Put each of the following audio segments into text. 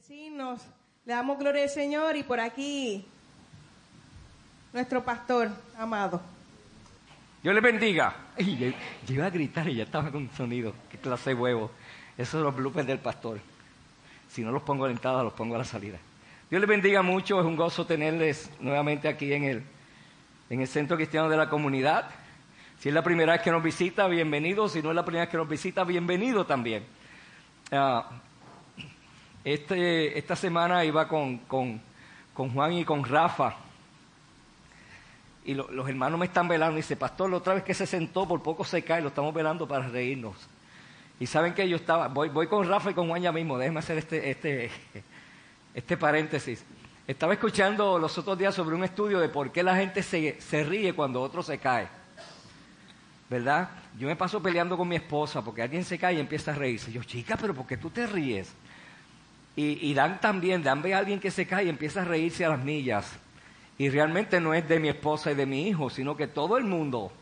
bendecirnos. Le damos gloria al Señor y por aquí nuestro pastor amado. Dios le bendiga. Ay, yo, yo iba a gritar y ya estaba con sonido. Qué clase de huevo. Esos son los bloopers del pastor. Si no los pongo a la entrada, los pongo a la salida. Dios les bendiga mucho. Es un gozo tenerles nuevamente aquí en el, en el Centro Cristiano de la Comunidad. Si es la primera vez que nos visita, bienvenido. Si no es la primera vez que nos visita, bienvenido también. Ah, este, esta semana iba con, con, con Juan y con Rafa. Y lo- los hermanos me están velando. Y dice, pastor, la otra vez que se sentó, por poco se cae. Lo estamos velando para reírnos. Y saben que yo estaba, voy, voy con Rafa y con Juan ya mismo. Déjenme hacer este, este, este paréntesis. Estaba escuchando los otros días sobre un estudio de por qué la gente se, se ríe cuando otro se cae. ¿Verdad? Yo me paso peleando con mi esposa porque alguien se cae y empieza a reírse. Yo, chica, pero ¿por qué tú te ríes? Y, Dan también, Dan ve a alguien que se cae y empieza a reírse a las millas. Y realmente no es de mi esposa y de mi hijo, sino que todo el mundo,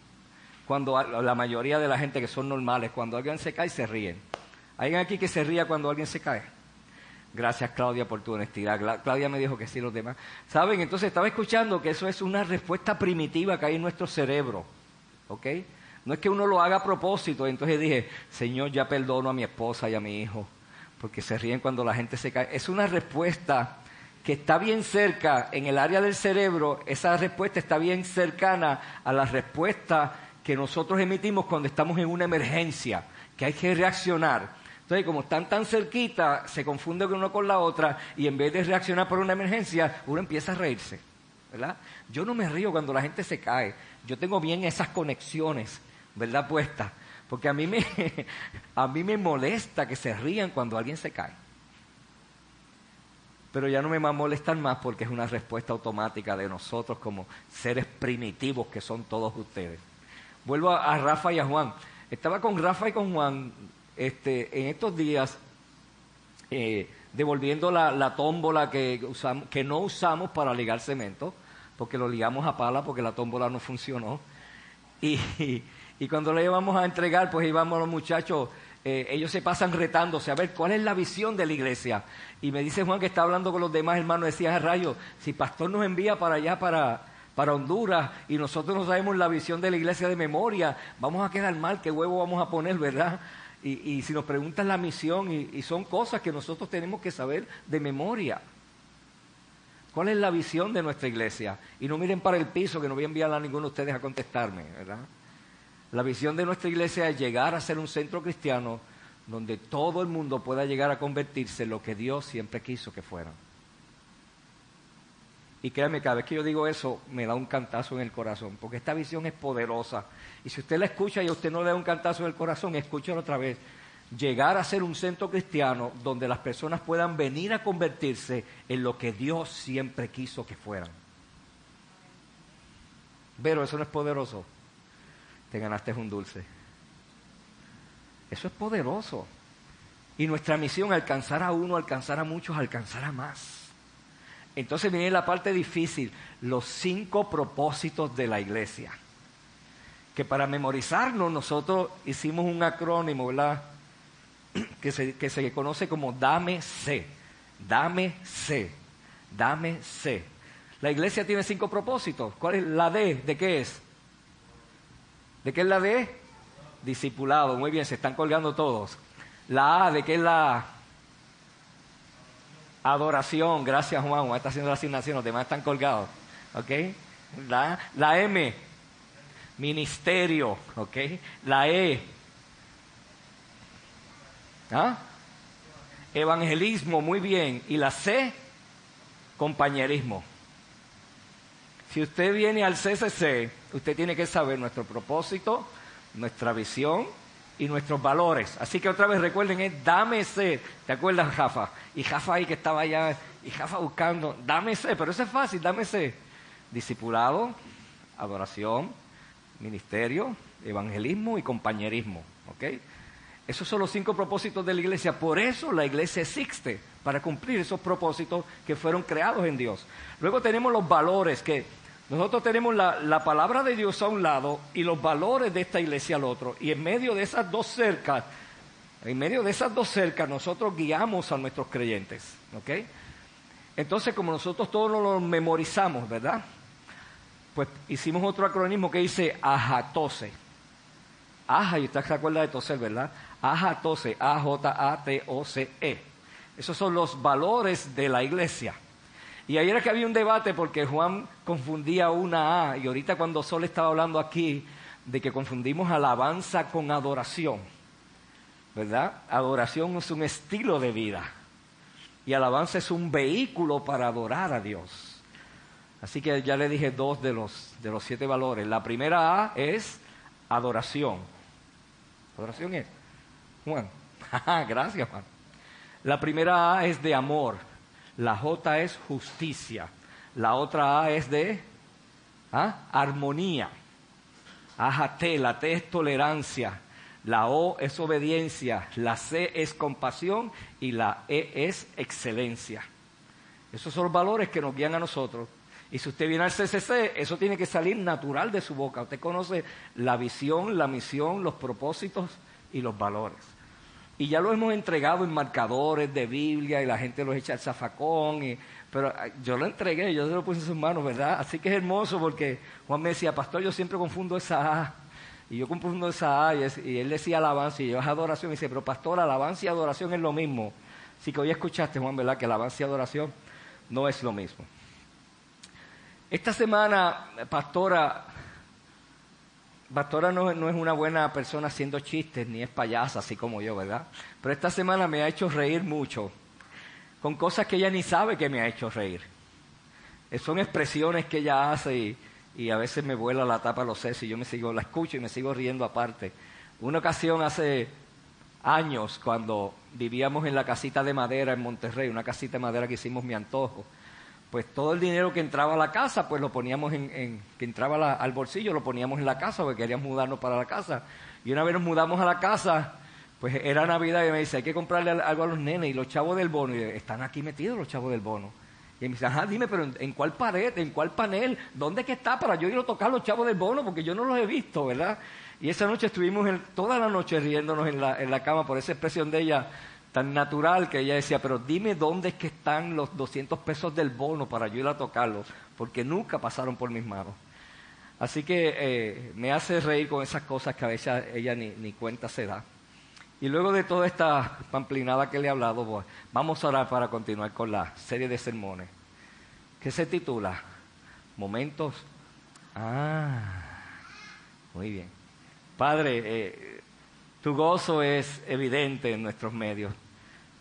cuando la mayoría de la gente que son normales, cuando alguien se cae, se ríen. ¿Hay alguien aquí que se ría cuando alguien se cae? Gracias, Claudia, por tu honestidad. Cla- Claudia me dijo que sí, los demás. ¿Saben? Entonces estaba escuchando que eso es una respuesta primitiva que hay en nuestro cerebro. ¿Ok? No es que uno lo haga a propósito. Entonces dije, Señor, ya perdono a mi esposa y a mi hijo, porque se ríen cuando la gente se cae. Es una respuesta que está bien cerca en el área del cerebro. Esa respuesta está bien cercana a la respuesta que nosotros emitimos cuando estamos en una emergencia, que hay que reaccionar. Entonces, como están tan cerquita, se confunde uno con la otra y en vez de reaccionar por una emergencia, uno empieza a reírse. ¿verdad? Yo no me río cuando la gente se cae. Yo tengo bien esas conexiones, ¿verdad? Puestas. Porque a mí me, a mí me molesta que se rían cuando alguien se cae. Pero ya no me va a molestar más porque es una respuesta automática de nosotros como seres primitivos que son todos ustedes. Vuelvo a, Rafa y a Juan. Estaba con Rafa y con Juan este, en estos días eh, devolviendo la, la tómbola que, usam- que no usamos para ligar cemento, porque lo ligamos a pala porque la tómbola no funcionó. Y, y cuando le íbamos a entregar, pues íbamos los muchachos, eh, ellos se pasan retándose a ver cuál es la visión de la iglesia. Y me dice Juan que está hablando con los demás hermanos, decía a rayo, si pastor nos envía para allá, para, para Honduras, y nosotros no sabemos la visión de la iglesia de memoria, vamos a quedar mal, qué huevo vamos a poner, ¿verdad? Y, y si nos preguntan la misión, y, y son cosas que nosotros tenemos que saber de memoria. ¿Cuál es la visión de nuestra iglesia? Y no miren para el piso, que no voy a enviar a ninguno de ustedes a contestarme, ¿verdad? La visión de nuestra iglesia es llegar a ser un centro cristiano donde todo el mundo pueda llegar a convertirse en lo que Dios siempre quiso que fueran. Y créanme, cada vez que yo digo eso, me da un cantazo en el corazón, porque esta visión es poderosa. Y si usted la escucha y a usted no le da un cantazo en el corazón, escúchalo otra vez. Llegar a ser un centro cristiano donde las personas puedan venir a convertirse en lo que Dios siempre quiso que fueran. Pero eso no es poderoso. Te ganaste un dulce. Eso es poderoso. Y nuestra misión, alcanzar a uno, alcanzar a muchos, alcanzar a más. Entonces viene la parte difícil, los cinco propósitos de la iglesia. Que para memorizarnos nosotros hicimos un acrónimo, ¿verdad? Que se, que se conoce como Dame C. Dame C. Dame C. La iglesia tiene cinco propósitos. ¿Cuál es la D? ¿De qué es? ¿De qué es la D? Discipulado. Muy bien, se están colgando todos. La A, ¿de qué es la? Adoración, gracias Juan, Juan está haciendo la asignación, los demás están colgados. ¿Ok? La, la M, ministerio. ¿Ok? La E, ¿ah? evangelismo, muy bien. Y la C, compañerismo. Si usted viene al CCC, usted tiene que saber nuestro propósito, nuestra visión y nuestros valores. Así que otra vez recuerden, es dame sed. ¿Te acuerdas, Jafa? Y Jafa ahí que estaba allá, y Jafa buscando, dame sed, pero eso es fácil, dame sed. Discipulado, adoración, ministerio, evangelismo y compañerismo. ¿Ok? Esos son los cinco propósitos de la iglesia. Por eso la iglesia existe, para cumplir esos propósitos que fueron creados en Dios. Luego tenemos los valores, que nosotros tenemos la, la palabra de Dios a un lado y los valores de esta iglesia al otro. Y en medio de esas dos cercas En medio de esas dos cercas nosotros guiamos a nuestros creyentes. ¿ok? Entonces, como nosotros todos lo memorizamos, ¿verdad? Pues hicimos otro acronismo que dice ajatose. Aja, y usted se acuerda de toser, ¿verdad? Ajatose, A-J-A-T-O-C-E. Esos son los valores de la iglesia. Y ayer era que había un debate porque Juan confundía una A y ahorita cuando Sol estaba hablando aquí de que confundimos alabanza con adoración, ¿verdad? Adoración es un estilo de vida y alabanza es un vehículo para adorar a Dios. Así que ya le dije dos de los, de los siete valores. La primera A es adoración. Adoración es. Juan. Gracias, Juan. La primera A es de amor. La J es justicia. La otra A es de ¿ah? armonía. T, la T es tolerancia. La O es obediencia. La C es compasión. Y la E es excelencia. Esos son los valores que nos guían a nosotros. Y si usted viene al CCC, eso tiene que salir natural de su boca. Usted conoce la visión, la misión, los propósitos y los valores. Y ya lo hemos entregado en marcadores de Biblia y la gente los echa al zafacón. Y, pero yo lo entregué, yo se lo puse en sus manos, ¿verdad? Así que es hermoso porque Juan me decía, pastor, yo siempre confundo esa A. Y yo confundo esa A y, él decía alabanza y yo es adoración. Y dice, pero pastor, alabanza y adoración es lo mismo. Así que hoy escuchaste, Juan, ¿verdad? Que alabanza y adoración no es lo mismo. Esta semana, pastora, Pastora no, es una buena persona haciendo chistes, ni es payasa, así como yo, ¿verdad? Pero esta semana me ha hecho reír mucho, con cosas que ella ni sabe que me ha hecho reír. Eh, son expresiones que ella hace y, a veces me vuela la tapa los sesos y yo me sigo, la escucho y me sigo riendo aparte. Una ocasión hace años, cuando vivíamos en la casita de madera en Monterrey, una casita de madera que hicimos mi antojo, pues todo el dinero que entraba a la casa, pues lo poníamos en, que entraba al bolsillo, lo poníamos en la casa, porque queríamos mudarnos para la casa. Y una vez nos mudamos a la casa, pues era Navidad y me dice, hay que comprarle algo a los nenes y los chavos del bono. Y están aquí metidos los chavos del bono. Y me dice, ajá, dime, pero ¿en, cuál pared, en cuál panel, dónde que está para yo ir a tocar los chavos del bono? Porque yo no los he visto, ¿verdad? Y esa noche estuvimos toda la noche riéndonos en la, en la cama por esa expresión de ella tan natural que ella decía, pero dime dónde es que están los 200 pesos del bono para yo ir a tocarlos, porque nunca pasaron por mis manos. Así que eh, me hace reír con esas cosas que a veces ella ni, cuenta se da. Y luego de toda esta pamplinada que le he hablado, pues, vamos a orar para continuar con la serie de sermones, que se titula Momentos. Ah, muy bien. Padre, eh, tu gozo es evidente en nuestros medios.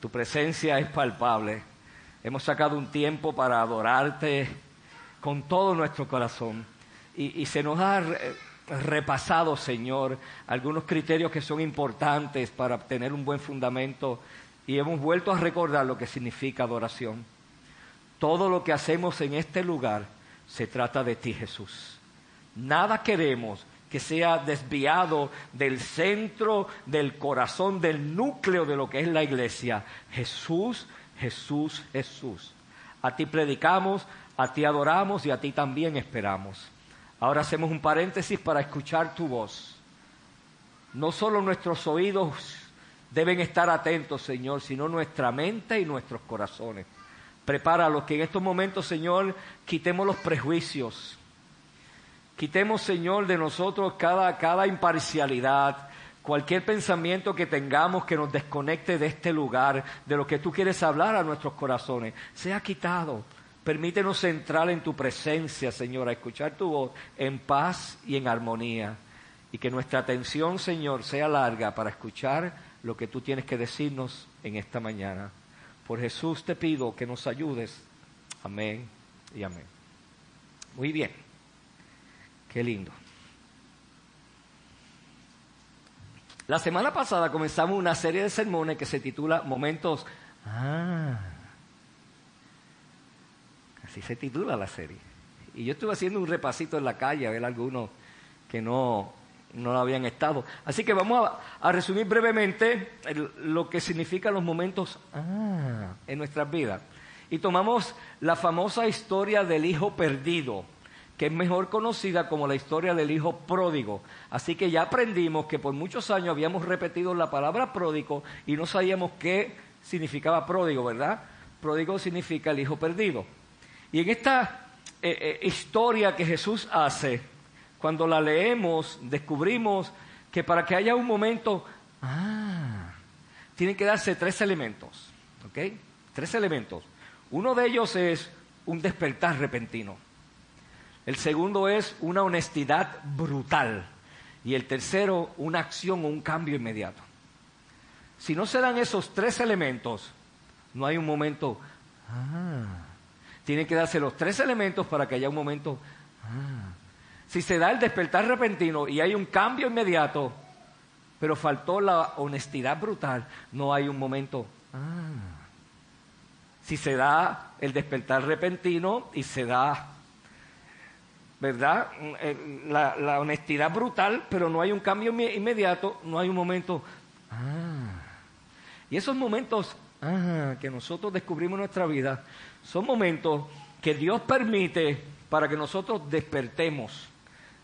Tu presencia es palpable. Hemos sacado un tiempo para adorarte con todo nuestro corazón. Y, se nos ha repasado, Señor, algunos criterios que son importantes para obtener un buen fundamento. Y hemos vuelto a recordar lo que significa adoración. Todo lo que hacemos en este lugar se trata de ti, Jesús. Nada queremos que sea desviado del centro, del corazón, del núcleo de lo que es la iglesia. Jesús, Jesús, Jesús. A ti predicamos, a ti adoramos y a ti también esperamos. Ahora hacemos un paréntesis para escuchar tu voz. No solo nuestros oídos deben estar atentos, Señor, sino nuestra mente y nuestros corazones. Prepara los que en estos momentos, Señor, quitemos los prejuicios, Quitemos, Señor, de nosotros cada, cada imparcialidad, cualquier pensamiento que tengamos que nos desconecte de este lugar, de lo que tú quieres hablar a nuestros corazones, sea quitado. Permítenos entrar en tu presencia, Señor, a escuchar tu voz en paz y en armonía. Y que nuestra atención, Señor, sea larga para escuchar lo que tú tienes que decirnos en esta mañana. Por Jesús te pido que nos ayudes. Amén y amén. Muy bien. Qué lindo. La semana pasada comenzamos una serie de sermones que se titula Momentos. Ah. Así se titula la serie. Y yo estuve haciendo un repasito en la calle a ver algunos que no, no habían estado. Así que vamos a, resumir brevemente lo que significan los momentos ah, en nuestras vidas. Y tomamos la famosa historia del hijo perdido que es mejor conocida como la historia del hijo pródigo. Así que ya aprendimos que por muchos años habíamos repetido la palabra pródigo y no sabíamos qué significaba pródigo, ¿verdad? Pródigo significa el hijo perdido. Y en esta eh, eh, historia que Jesús hace, cuando la leemos, descubrimos que para que haya un momento, ah, tienen que darse tres elementos, ¿ok? Tres elementos. Uno de ellos es un despertar repentino. El segundo es una honestidad brutal. Y el tercero, una acción o un cambio inmediato. Si no se dan esos tres elementos, no hay un momento, ah, tienen que darse los tres elementos para que haya un momento, ah. Si se da el despertar repentino y hay un cambio inmediato, pero faltó la honestidad brutal, no hay un momento, ah. Si se da el despertar repentino y se da ¿verdad? Eh, la, honestidad brutal, pero no hay un cambio inmediato, no hay un momento. Ah. Y esos momentos ah, que nosotros descubrimos en nuestra vida son momentos que Dios permite para que nosotros despertemos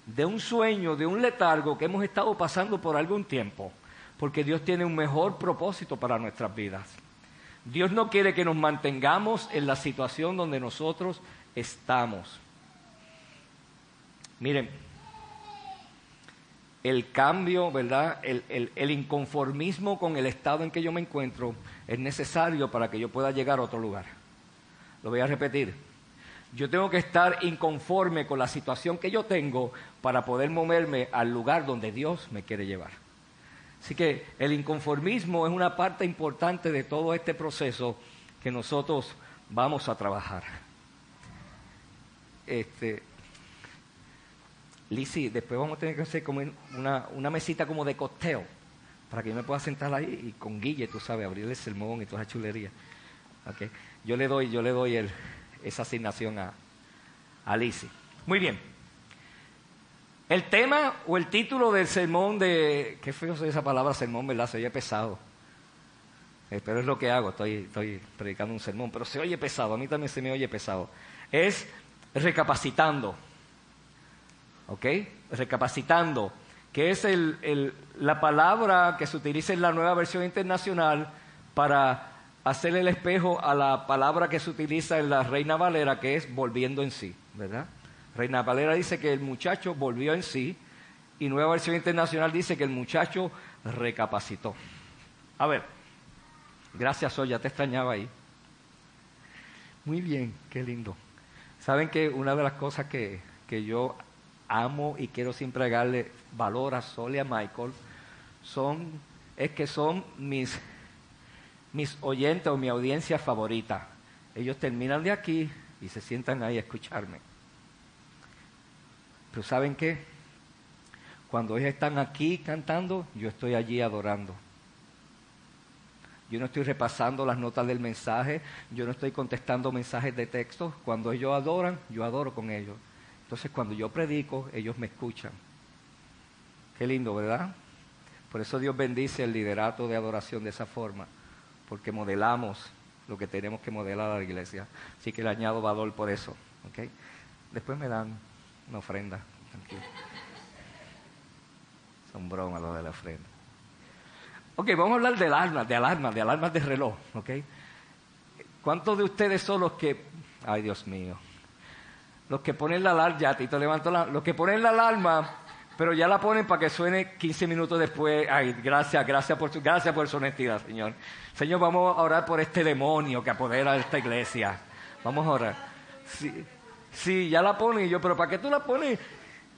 de un sueño, de un letargo que hemos estado pasando por algún tiempo, porque Dios tiene un mejor propósito para nuestras vidas. Dios no quiere que nos mantengamos en la situación donde nosotros estamos. Miren, el cambio, ¿verdad? El, inconformismo con el estado en que yo me encuentro es necesario para que yo pueda llegar a otro lugar. Lo voy a repetir. Yo tengo que estar inconforme con la situación que yo tengo para poder moverme al lugar donde Dios me quiere llevar. Así que el inconformismo es una parte importante de todo este proceso que nosotros vamos a trabajar. Este, Lisi, después vamos a tener que hacer como una, una mesita como de costeo, para que yo me pueda sentar ahí y con Guille, tú sabes, abrirle el sermón y toda esa chulería. Yo le doy, yo le doy esa asignación a, a Muy bien. El tema o el título del sermón de... Qué feo soy esa palabra sermón, ¿verdad? Se oye pesado. Eh, pero es lo que hago, estoy, estoy predicando un sermón, pero se oye pesado, a mí también se me oye pesado. Es recapacitando. ¿Ok? Recapacitando, que es la palabra que se utiliza en la nueva versión internacional para hacer el espejo a la palabra que se utiliza en la Reina Valera, que es volviendo en sí, ¿verdad? Reina Valera dice que el muchacho volvió en sí y nueva versión internacional dice que el muchacho recapacitó. A ver, gracias ya te extrañaba ahí. Muy bien, qué lindo. Saben que una de las cosas que, que yo amo y quiero siempre darle valor a Sol y a Michael, son, es que son mis, mis oyentes o mi audiencia favorita. Ellos terminan de aquí y se sientan ahí a escucharme. Pero ¿saben qué? Cuando ellos están aquí cantando, yo estoy allí adorando. Yo no estoy repasando las notas del mensaje, yo no estoy contestando mensajes de texto. Cuando ellos adoran, yo adoro con ellos. Entonces cuando yo predico, ellos me escuchan. Qué lindo, ¿verdad? Por eso Dios bendice el liderato de adoración de esa forma, porque modelamos lo que tenemos que modelar a la iglesia. Así que le añado valor por eso. ¿okay? Después me dan una ofrenda. Son bromas lo de la ofrenda. Ok, vamos a hablar de alarmas, de alarmas, de alarmas de reloj. ¿okay? ¿Cuántos de ustedes son los que... Ay, Dios mío los que ponen la alarma, ya Tito levantó la, los que ponen la alarma, pero ya la ponen para que suene 15 minutos después. Ay, gracias, gracias por su, gracias por su honestidad, Señor. Señor, vamos a orar por este demonio que apodera esta iglesia. Vamos a orar. Sí, sí ya la ponen y yo, pero ¿para qué tú la pones?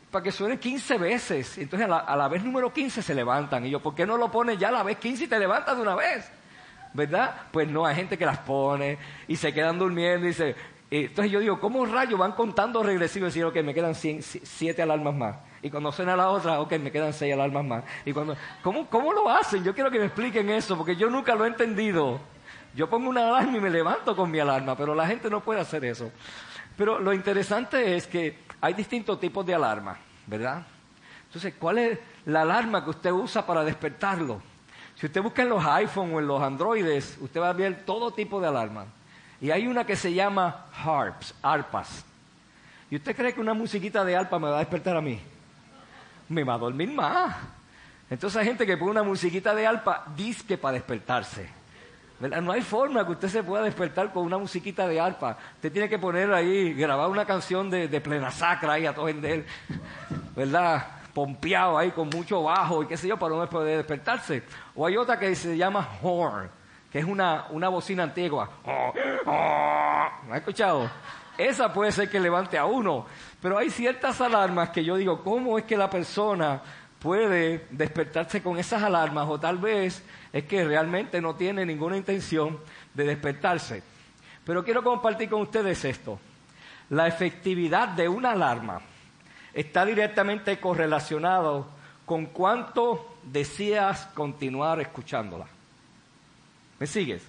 Para que suene 15 veces. Entonces a la, a la vez número 15 se levantan. Y yo, ¿por qué no lo pones ya a la vez 15 y te levantas de una vez? ¿verdad? Pues no, hay gente que las pone y se quedan durmiendo y dice, entonces yo digo, ¿cómo rayos van contando regresivo y decir, ok, me quedan siete alarmas más? Y cuando suena la otra, ok, me quedan seis alarmas más. Y cuando, ¿cómo, ¿Cómo lo hacen? Yo quiero que me expliquen eso, porque yo nunca lo he entendido. Yo pongo una alarma y me levanto con mi alarma, pero la gente no puede hacer eso. Pero lo interesante es que hay distintos tipos de alarma, ¿verdad? Entonces, ¿cuál es la alarma que usted usa para despertarlo? Si usted busca en los iPhones o en los Androides, usted va a ver todo tipo de alarmas. Y hay una que se llama harps, arpas. ¿Y usted cree que una musiquita de alpa me va a despertar a mí? Me va a dormir más. Entonces hay gente que pone una musiquita de alpa disque para despertarse. No hay forma que usted se pueda despertar con una musiquita de arpa. Usted tiene que poner ahí, grabar una canción de, plena sacra ahí a todo ¿verdad? Pompeado ahí con mucho bajo y qué sé yo, para no poder despertarse. O hay otra que se llama horn, que es una, una bocina antigua. ¿Me ha escuchado? Esa puede ser que levante a uno. Pero hay ciertas alarmas que yo digo, ¿cómo es que la persona puede despertarse con esas alarmas? O tal vez es que realmente no tiene ninguna intención de despertarse. Pero quiero compartir con ustedes esto. La efectividad de una alarma está directamente correlacionado con cuánto deseas continuar escuchándola. ¿Me sigues?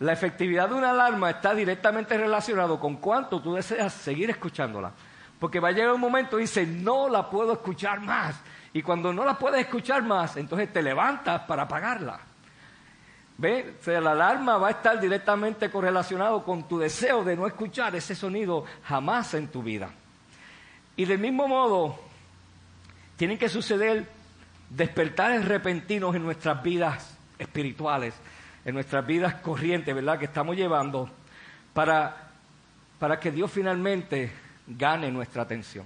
La efectividad de una alarma está directamente relacionado con cuánto tú deseas seguir escuchándola. Porque va a llegar un momento y dice, no la puedo escuchar más. Y cuando no la puedes escuchar más, entonces te levantas para apagarla. ¿Ve? O sea, la alarma va a estar directamente correlacionado con tu deseo de no escuchar ese sonido jamás en tu vida. Y del mismo modo, tienen que suceder despertares repentinos en nuestras vidas espirituales, en nuestras vidas corrientes, ¿verdad? Que estamos llevando para, para que Dios finalmente gane nuestra atención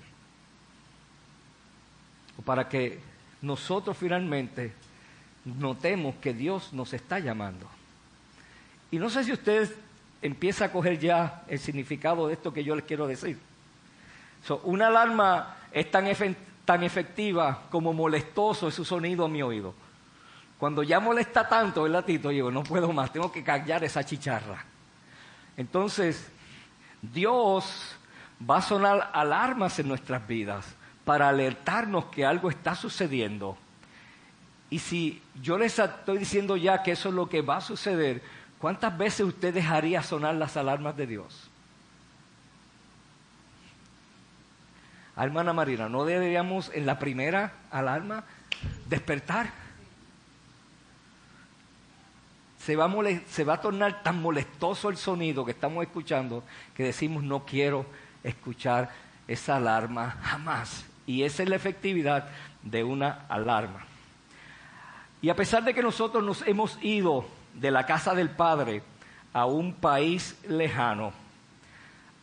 o para que nosotros finalmente notemos que Dios nos está llamando. Y no sé si usted empieza a coger ya el significado de esto que yo les quiero decir. una alarma es tan, tan efectiva como molestoso es su sonido a mi oído. Cuando ya molesta tanto el latito, digo, no puedo más, tengo que callar esa chicharra. Entonces, Dios va a sonar alarmas en nuestras vidas para alertarnos que algo está sucediendo. Y si yo les estoy diciendo ya que eso es lo que va a suceder, ¿cuántas veces usted dejaría sonar las alarmas de Dios? Hermana Marina, ¿no deberíamos en la primera alarma despertar? Se va, a tornar tan molestoso el sonido que estamos escuchando que decimos no quiero escuchar esa alarma jamás. Y esa es la efectividad de una alarma. Y a pesar de que nosotros nos hemos ido de la casa del Padre a un país lejano,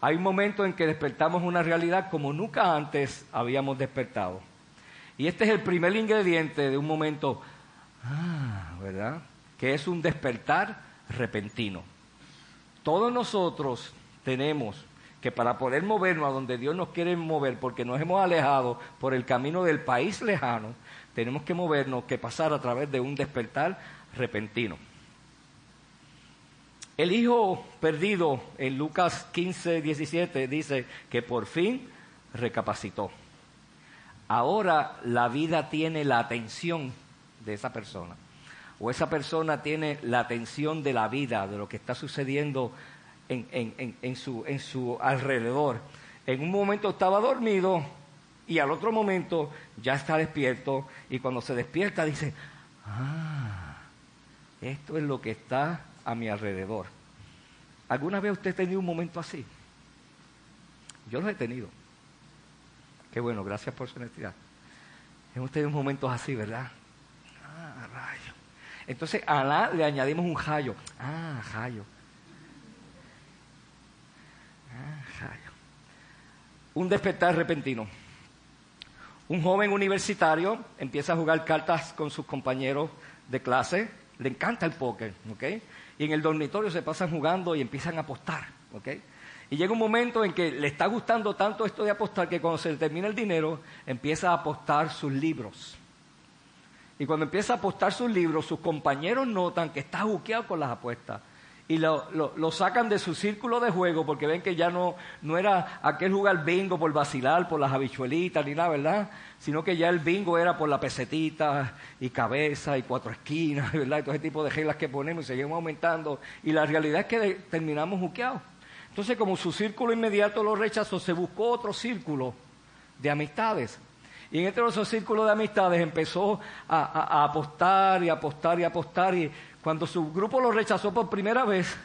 hay un momento en que despertamos una realidad como nunca antes habíamos despertado. Y este es el primer ingrediente de un momento, ah, ¿verdad? Que es un despertar repentino. Todos nosotros tenemos que para poder movernos a donde Dios nos quiere mover, porque nos hemos alejado por el camino del país lejano, tenemos que movernos, que pasar a través de un despertar repentino. El hijo perdido en Lucas 15, 17 dice que por fin recapacitó. Ahora la vida tiene la atención de esa persona. O esa persona tiene la atención de la vida, de lo que está sucediendo en, su, en su alrededor. En un momento estaba dormido y al otro momento ya está despierto y cuando se despierta dice, ah, esto es lo que está a mi alrededor. ¿Alguna vez usted ha tenido un momento así? Yo lo he tenido. Qué bueno, gracias por su honestidad. Hemos tenido momentos así, ¿verdad? Ah. Entonces a la le añadimos un rayo. Ah, rayo. un despertar repentino. Un joven universitario empieza a jugar cartas con sus compañeros de clase, le encanta el póker, ¿ok? Y en el dormitorio se pasan jugando y empiezan a apostar, ¿ok? Y llega un momento en que le está gustando tanto esto de apostar que cuando se le termina el dinero, empieza a apostar sus libros. Y cuando empieza a apostar sus libros, sus compañeros notan que está juqueado con las apuestas y lo, sacan de su círculo de juego porque ven que ya no, no era aquel jugar bingo por vacilar, por las habichuelitas ni nada, ¿verdad? Sino que ya el bingo era por la pesetita y cabeza y cuatro esquinas, ¿verdad? Y todo ese tipo de reglas que ponemos y seguimos aumentando. Y la realidad es que terminamos juqueados. Entonces, como su círculo inmediato lo rechazó, se buscó otro círculo de amistades. Y en este círculo de amistades empezó a, apostar y apostar y apostar y cuando su grupo lo rechazó por primera vez,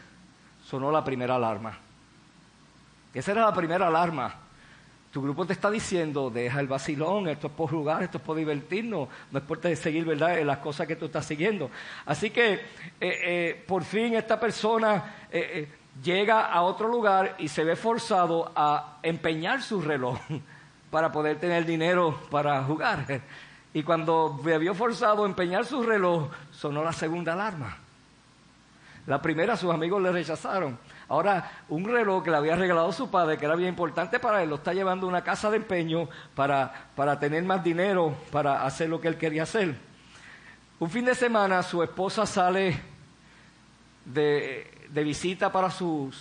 sonó la primera alarma. Esa era la primera alarma. Tu grupo te está diciendo, deja el vacilón, esto es por jugar, esto es por divertirnos, no es por seguir, ¿verdad?, las cosas que tú estás siguiendo. Así que, eh, eh, por fin esta persona eh, llega a otro lugar y se ve forzado a empeñar su reloj para poder tener dinero para jugar. Y cuando me vio forzado a empeñar su reloj, sonó la segunda alarma. La primera sus amigos le rechazaron. Ahora, un reloj que le había regalado su padre, que era bien importante para él, lo está llevando a una casa de empeño para, para tener más dinero, para hacer lo que él quería hacer. Un fin de semana su esposa sale de, de visita para sus,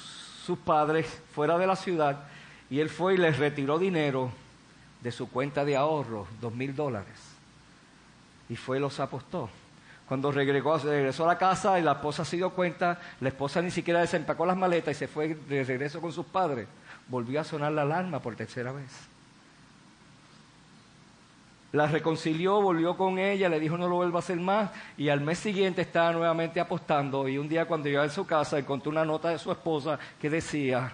sus padres fuera de la ciudad y él fue y les retiró dinero de su cuenta de ahorro, dos mil dólares. Y fue y los apostó. Cuando regresó, regresó, a la casa y la esposa se dio cuenta, la esposa ni siquiera desempacó las maletas y se fue de regreso con sus padres. Volvió a sonar la alarma por tercera vez. La reconcilió, volvió con ella, le dijo no lo vuelva a hacer más y al mes siguiente estaba nuevamente apostando y un día cuando llegó a su casa encontró una nota de su esposa que decía,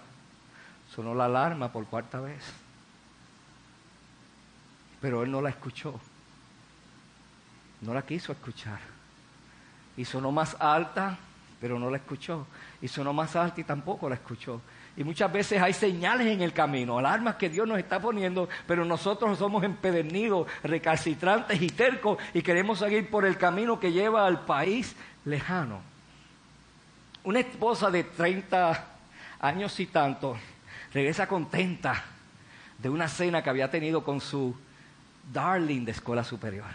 sonó la alarma por cuarta vez. Pero él no la escuchó. No la quiso escuchar. Y sonó más alta, pero no la escuchó. Y sonó más alta y tampoco la escuchó. Y muchas veces hay señales en el camino, alarmas que Dios nos está poniendo, pero nosotros somos empedernidos, recalcitrantes y tercos y queremos seguir por el camino que lleva al país lejano. Una esposa de 30 años y tanto regresa contenta de una cena que había tenido con su darling de escuela superior.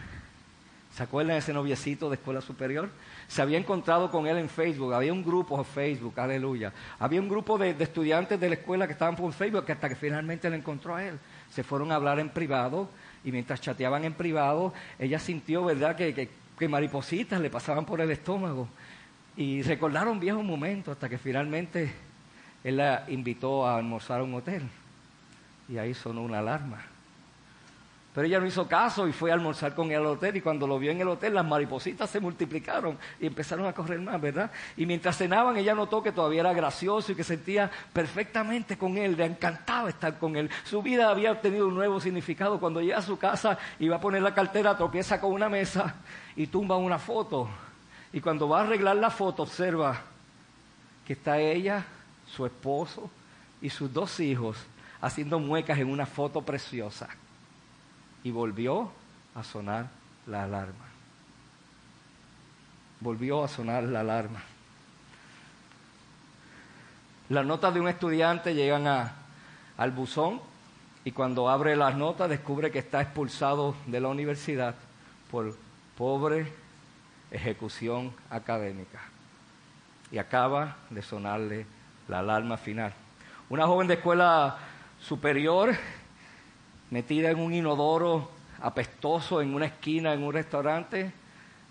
¿Se acuerdan de ese noviecito de escuela superior? Se había encontrado con él en Facebook, había un grupo en Facebook, aleluya. Había un grupo de, estudiantes de la escuela que estaban por Facebook que hasta que finalmente le encontró a él. Se fueron a hablar en privado y mientras chateaban en privado, ella sintió, ¿verdad?, que, que maripositas le pasaban por el estómago. Y recordaron viejos momentos hasta que finalmente él la invitó a almorzar a un hotel. Y ahí sonó una alarma. Pero ella no hizo caso y fue a almorzar con él al hotel y cuando lo vio en el hotel las maripositas se multiplicaron y empezaron a correr más, ¿verdad? Y mientras cenaban ella notó que todavía era gracioso y que sentía perfectamente con él, le encantaba estar con él. Su vida había obtenido un nuevo significado. Cuando llega a su casa y va a poner la cartera, tropieza con una mesa y tumba una foto. Y cuando va a arreglar la foto observa que está ella, su esposo y sus dos hijos haciendo muecas en una foto preciosa y volvió a sonar la alarma. Volvió a sonar la alarma. Las notas de un estudiante llegan al buzón y cuando abre las notas descubre que está expulsado de la universidad por pobre ejecución académica. Y acaba de sonarle la alarma final. Una joven de escuela superior metida en un inodoro apestoso en una esquina en un restaurante,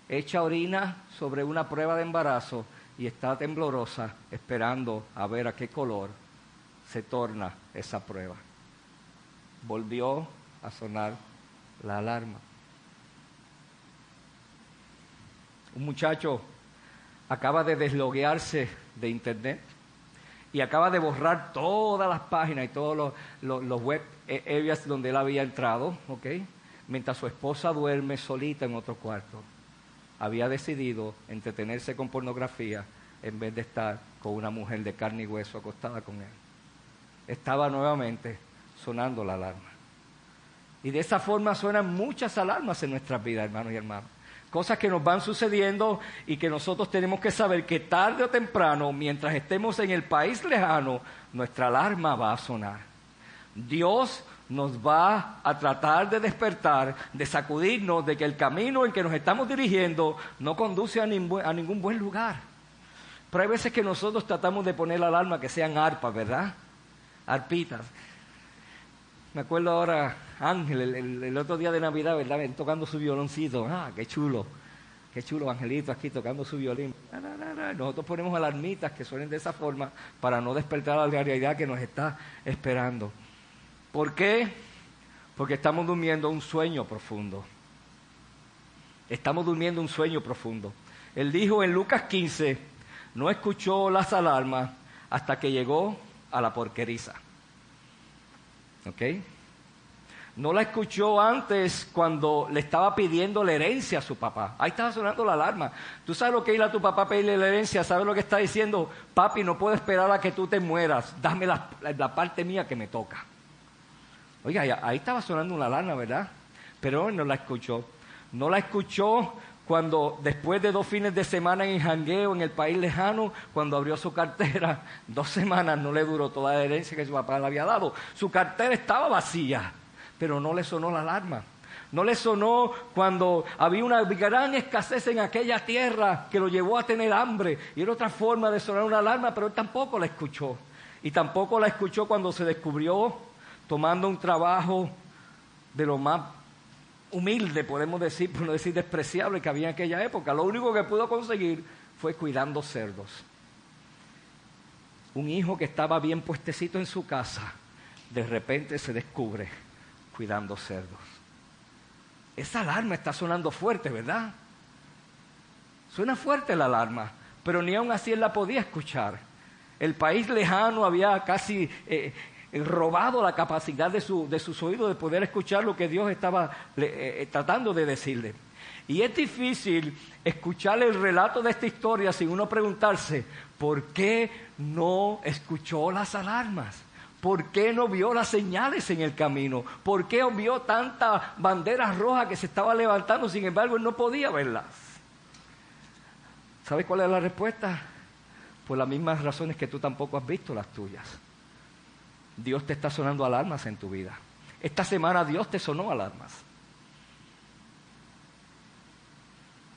echa orina sobre una prueba de embarazo y está temblorosa esperando a ver a qué color se torna esa prueba. Volvió a sonar la alarma. Un muchacho acaba de desloguearse de internet y acaba de borrar todas las páginas y todos los, los, web areas donde él había entrado, ¿ok? Mientras su esposa duerme solita en otro cuarto. Había decidido entretenerse con pornografía en vez de estar con una mujer de carne y hueso acostada con él. Estaba nuevamente sonando la alarma. Y de esa forma suenan muchas alarmas en nuestras vidas, hermanos y hermanas cosas que nos van sucediendo y que nosotros tenemos que saber que tarde o temprano, mientras estemos en el país lejano, nuestra alarma va a sonar. Dios nos va a tratar de despertar, de sacudirnos de que el camino en que nos estamos dirigiendo no conduce a, ningún buen lugar. Pero hay veces que nosotros tratamos de poner la alarma que sean arpas, ¿verdad? Arpitas. Me acuerdo ahora Ángel, el, otro día de Navidad, ¿verdad? Tocando su violoncito. Ah, qué chulo. Qué chulo, Angelito, aquí tocando su violín. Nosotros ponemos alarmitas que suenen de esa forma para no despertar la realidad que nos está esperando. ¿Por qué? Porque estamos durmiendo un sueño profundo. Estamos durmiendo un sueño profundo. Él dijo en Lucas 15, no escuchó las alarmas hasta que llegó a la porqueriza. ¿Ok? No la escuchó antes cuando le estaba pidiendo la herencia a su papá. Ahí estaba sonando la alarma. Tú sabes lo que ir a tu papá a pedirle la herencia, sabes lo que está diciendo, papi, no puedo esperar a que tú te mueras, dame la, la parte mía que me toca. Oiga, ahí estaba sonando una alarma, ¿verdad? Pero él no la escuchó. No la escuchó cuando después de dos fines de semana en jangueo en el país lejano, cuando abrió su cartera, dos semanas no le duró toda la herencia que su papá le había dado. Su cartera estaba vacía pero no le sonó la alarma. No le sonó cuando había una gran escasez en aquella tierra que lo llevó a tener hambre. Y era otra forma de sonar una alarma, pero él tampoco la escuchó. Y tampoco la escuchó cuando se descubrió tomando un trabajo de lo más humilde, podemos decir, por no decir despreciable que había en aquella época. Lo único que pudo conseguir fue cuidando cerdos. Un hijo que estaba bien puestecito en su casa, de repente se descubre cuidando cerdos. Esa alarma está sonando fuerte, ¿verdad? Suena fuerte la alarma, pero ni aun así él la podía escuchar. El país lejano había casi eh, robado la capacidad de, su, de, sus oídos de poder escuchar lo que Dios estaba eh, tratando de decirle. Y es difícil escuchar el relato de esta historia sin uno preguntarse, ¿por qué no escuchó las alarmas? ¿Por qué no vio las señales en el camino? ¿Por qué vio tanta bandera roja que se estaba levantando? Sin embargo, él no podía verlas. ¿Sabes cuál es la respuesta? Por las mismas razones que tú tampoco has visto las tuyas. Dios te está sonando alarmas en tu vida. Esta semana Dios te sonó alarmas.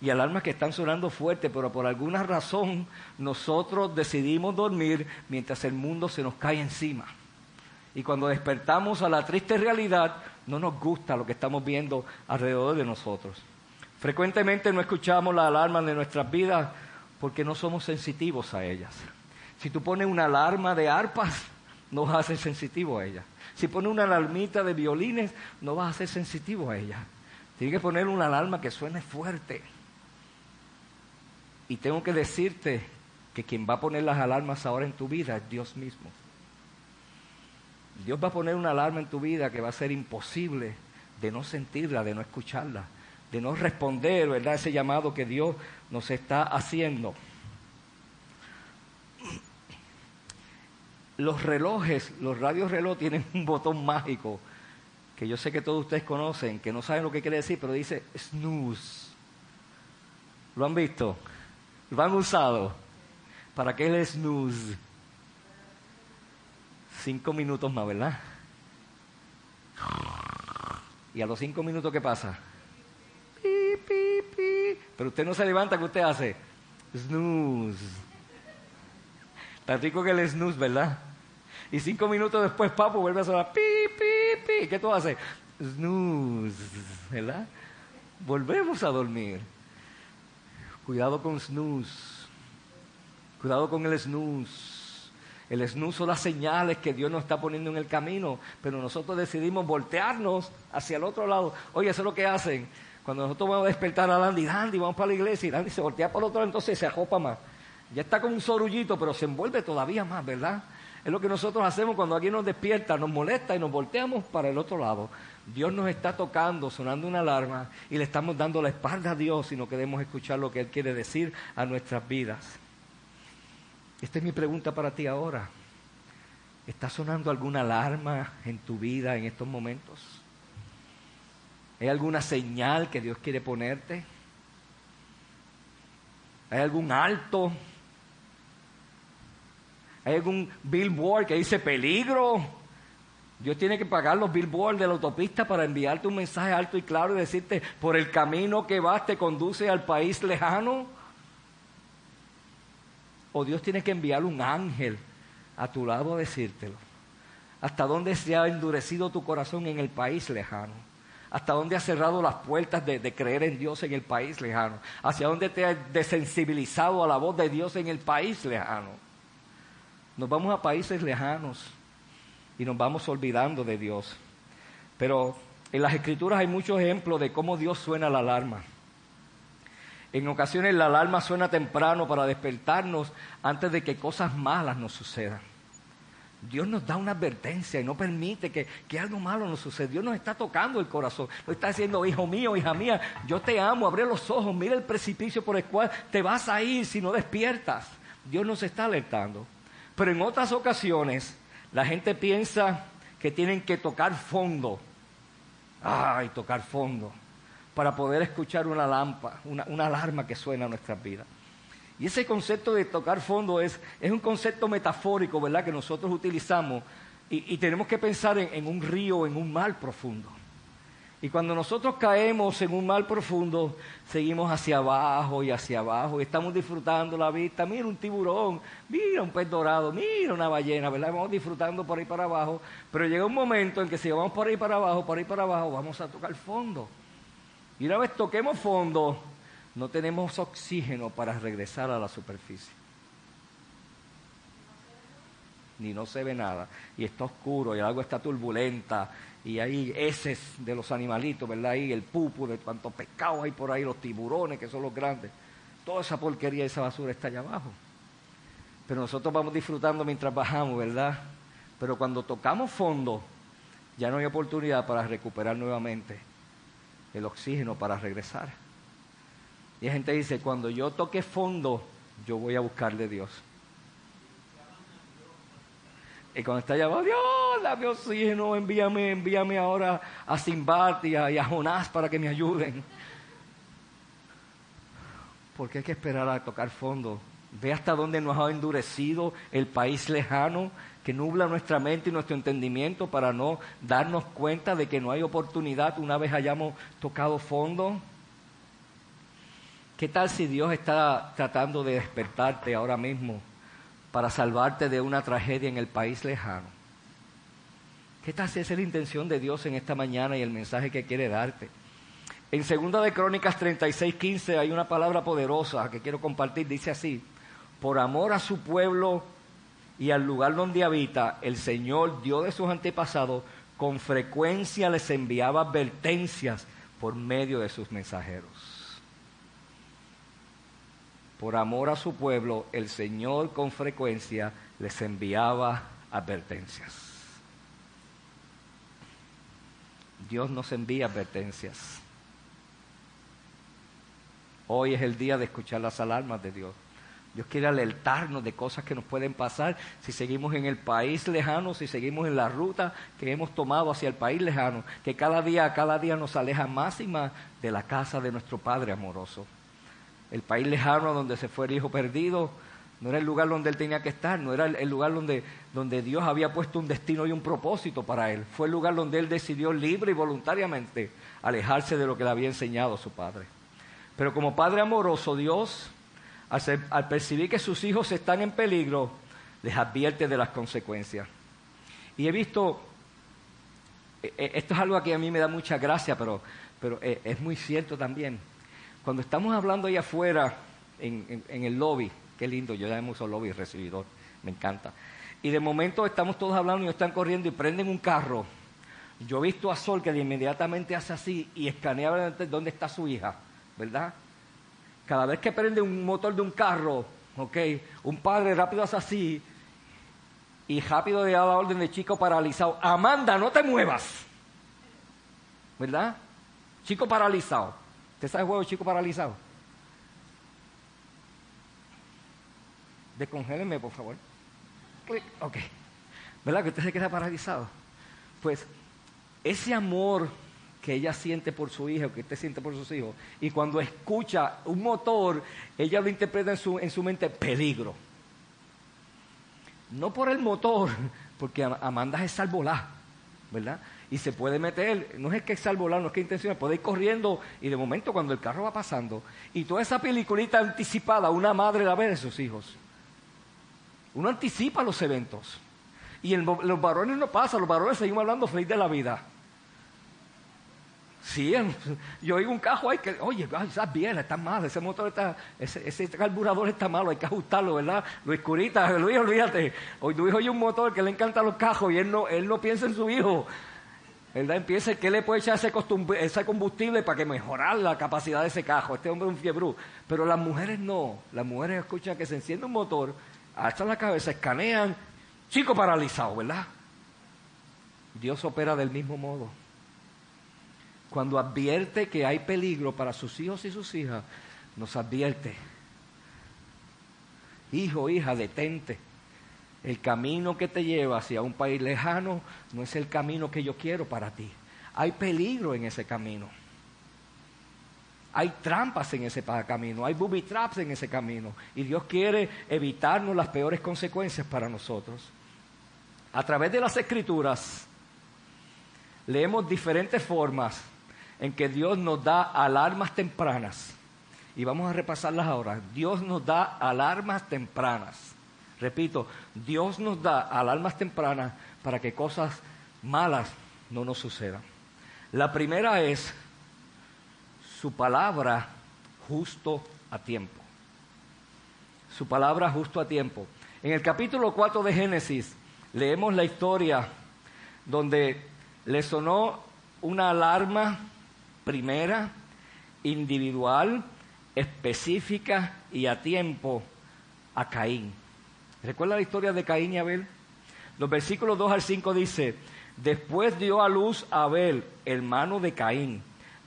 y alarmas que están sonando fuerte, pero por alguna razón nosotros decidimos dormir mientras el mundo se nos cae encima. Y cuando despertamos a la triste realidad, no nos gusta lo que estamos viendo alrededor de nosotros. Frecuentemente no escuchamos la alarma de nuestras vidas porque no somos sensitivos a ellas. Si tú pones una alarma de arpas, no vas a ser sensitivo a ella. Si pones una alarmita de violines, no vas a ser sensitivo a ella. Tienes que poner una alarma que suene fuerte. Y tengo que decirte que quien va a poner las alarmas ahora en tu vida es Dios mismo. Dios va a poner una alarma en tu vida que va a ser imposible de no sentirla, de no escucharla, de no responder, ¿verdad? Ese llamado que Dios nos está haciendo. Los relojes, los radios reloj tienen un botón mágico que yo sé que todos ustedes conocen, que no saben lo que quiere decir, pero dice snooze. ¿Lo han visto? ¿Lo han usado? ¿Para qué el snooze? Cinco minutos más, ¿verdad? Y a los cinco minutos, ¿qué pasa? Pero usted no se levanta, ¿qué usted hace? Snooze. Tan rico que el snooze, ¿verdad? Y cinco minutos después, papo, vuelve a sonar pi, pi, pi. ¿Qué tú haces? Snooze, ¿verdad? Volvemos a dormir. Cuidado con snooze. Cuidado con el snooze. El snooze son las señales que Dios nos está poniendo en el camino, pero nosotros decidimos voltearnos hacia el otro lado. Oye, eso es lo que hacen. Cuando nosotros vamos a despertar a Dandy, Dandy, vamos para la iglesia, y Dandy se voltea para el otro lado, entonces se ajopa más. Ya está con un sorullito, pero se envuelve todavía más, ¿verdad? Es lo que nosotros hacemos cuando alguien nos despierta, nos molesta y nos volteamos para el otro lado. Dios nos está tocando, sonando una alarma y le estamos dando la espalda a Dios y no queremos escuchar lo que Él quiere decir a nuestras vidas. Esta es mi pregunta para ti ahora. ¿Está sonando alguna alarma en tu vida en estos momentos? ¿Hay alguna señal que Dios quiere ponerte? ¿Hay algún alto? ¿Hay algún billboard que dice peligro? Dios tiene que pagar los billboards de la autopista para enviarte un mensaje alto y claro y decirte, por el camino que vas te conduce al país lejano. O Dios tiene que enviar un ángel a tu lado a decírtelo. ¿Hasta dónde se ha endurecido tu corazón en el país lejano? ¿Hasta dónde has cerrado las puertas de, de, creer en Dios en el país lejano? ¿Hacia dónde te has desensibilizado a la voz de Dios en el país lejano? Nos vamos a países lejanos y nos vamos olvidando de Dios. Pero en las escrituras hay muchos ejemplos de cómo Dios suena la alarma. En ocasiones la alarma suena temprano para despertarnos antes de que cosas malas nos sucedan. Dios nos da una advertencia y no permite que, que, algo malo nos suceda. Dios nos está tocando el corazón. Nos está diciendo, hijo mío, hija mía, yo te amo, abre los ojos, mira el precipicio por el cual te vas a ir si no despiertas. Dios nos está alertando. Pero en otras ocasiones, la gente piensa que tienen que tocar fondo. Ay, tocar fondo. Para poder escuchar una lámpara, una, alarma que suena en nuestras vidas. Y ese concepto de tocar fondo es, es un concepto metafórico, ¿verdad?, que nosotros utilizamos y, tenemos que pensar en, en, un río, en un mar profundo. Y cuando nosotros caemos en un mar profundo, seguimos hacia abajo y hacia abajo y estamos disfrutando la vista. Mira un tiburón, mira un pez dorado, mira una ballena, ¿verdad? Vamos disfrutando por ahí para abajo. Pero llega un momento en que si vamos por ahí para abajo, por ahí para abajo, vamos a tocar fondo. Y una vez toquemos fondo, no tenemos oxígeno para regresar a la superficie. Ni no se ve nada. Y está oscuro y el agua está turbulenta. Y hay heces de los animalitos, ¿verdad? Y el pupu de cuantos pescados hay por ahí, los tiburones que son los grandes. Toda esa porquería esa basura está allá abajo. Pero nosotros vamos disfrutando mientras bajamos, ¿verdad? Pero cuando tocamos fondo, ya no hay oportunidad para recuperar nuevamente el oxígeno para regresar. Y la gente dice, cuando yo toque fondo, yo voy a buscarle a Dios. Y cuando está llamado, Dios, dame oxígeno, envíame, envíame ahora a Simbat y a, y Jonás para que me ayuden. Porque hay que esperar a tocar fondo. Ve hasta dónde nos ha endurecido el país lejano que nubla nuestra mente y nuestro entendimiento para no darnos cuenta de que no hay oportunidad una vez hayamos tocado fondo. ¿Qué tal si Dios está tratando de despertarte ahora mismo para salvarte de una tragedia en el país lejano? ¿Qué tal si esa es la intención de Dios en esta mañana y el mensaje que quiere darte? En segunda de Crónicas 36, 15 hay una palabra poderosa que quiero compartir. Dice así, por amor a su pueblo y al lugar donde habita, el Señor, Dios de sus antepasados, con frecuencia les enviaba advertencias por medio de sus mensajeros. Por amor a su pueblo, el Señor con frecuencia les enviaba advertencias. Dios nos envía advertencias. Hoy es el día de escuchar las alarmas de Dios. Dios quiere alertarnos de cosas que nos pueden pasar si seguimos en el país lejano, si seguimos en la ruta que hemos tomado hacia el país lejano, que cada día, cada día nos aleja más y más de la casa de nuestro Padre amoroso. El país lejano donde se fue el hijo perdido no era el lugar donde él tenía que estar, no era el lugar donde, donde Dios había puesto un destino y un propósito para él. Fue el lugar donde él decidió libre y voluntariamente alejarse de lo que le había enseñado su padre. Pero como Padre amoroso, Dios al, percibir que sus hijos están en peligro, les advierte de las consecuencias. Y he visto, esto es algo que a mí me da mucha gracia, pero, pero es muy cierto también. Cuando estamos hablando ahí afuera, en, el lobby, qué lindo, yo ya uso lobby recibidor, me encanta. Y de momento estamos todos hablando y están corriendo y prenden un carro. Yo he visto a Sol que de inmediatamente hace así y escanea dónde está su hija, ¿verdad? Cada vez que prende un motor de un carro, ¿ok? Un padre rápido hace así y rápido le da la orden de chico paralizado. Amanda, no te muevas. ¿Verdad? Chico paralizado. ¿Usted sabe el juego chico paralizado? Descongélenme, por favor. Ok. ¿Verdad que usted se queda paralizado? Pues ese amor que ella siente por su hija, que usted siente por sus hijos, y cuando escucha un motor, ella lo interpreta en su, en su mente peligro. No por el motor, porque Amanda es salvolá, ¿verdad? Y se puede meter, no es que es salvolá, no es que es intencional, puede ir corriendo y de momento cuando el carro va pasando, y toda esa peliculita anticipada, una madre la ve de sus hijos. Uno anticipa los eventos. Y los varones no pasa, los varones seguimos hablando feliz de la vida. Sí, yo oigo un cajo ahí que, oye, esa biela está mal, ese motor está, ese, ese, carburador está malo, hay que ajustarlo, ¿verdad? Luis Curita, Luis, olvídate. Hoy tu hijo oye un motor que le encanta los cajos y él no, él no piensa en su hijo. ¿Verdad? Empieza, ¿qué le puede echar ese, ese combustible para que mejorar la capacidad de ese cajo? Este hombre es un fiebrú. Pero las mujeres no. Las mujeres escuchan que se enciende un motor, alzan la cabeza, escanean chico paralizado, ¿verdad? Dios opera del mismo modo. Cuando advierte que hay peligro para sus hijos y sus hijas, nos advierte. Hijo, hija, detente. El camino que te lleva hacia un país lejano no es el camino que yo quiero para ti. Hay peligro en ese camino. Hay trampas en ese camino, hay booby traps en ese camino. Y Dios quiere evitarnos las peores consecuencias para nosotros. A través de las escrituras leemos diferentes formas en que Dios nos da alarmas tempranas. Y vamos a repasarlas ahora. Dios nos da alarmas tempranas. Repito, Dios nos da alarmas tempranas para que cosas malas no nos sucedan. La primera es su palabra justo a tiempo. Su palabra justo a tiempo. En el capítulo 4 de Génesis leemos la historia donde le sonó una alarma primera, individual, específica y a tiempo a Caín. ¿Recuerda la historia de Caín y Abel? Los versículos 2 al 5 dice, después dio a luz a Abel, hermano de Caín.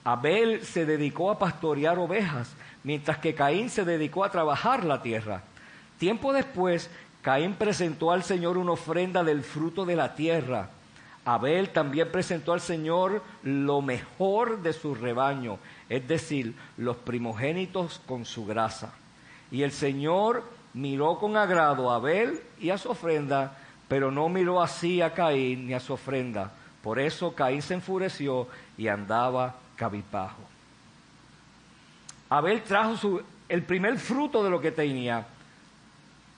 Abel se dedicó a pastorear ovejas, mientras que Caín se dedicó a trabajar la tierra. Tiempo después, Caín presentó al Señor una ofrenda del fruto de la tierra. Abel también presentó al Señor lo mejor de su rebaño, es decir, los primogénitos con su grasa. Y el Señor miró con agrado a Abel y a su ofrenda, pero no miró así a Caín ni a su ofrenda. Por eso Caín se enfureció y andaba cabizbajo. Abel trajo el primer fruto de lo que tenía,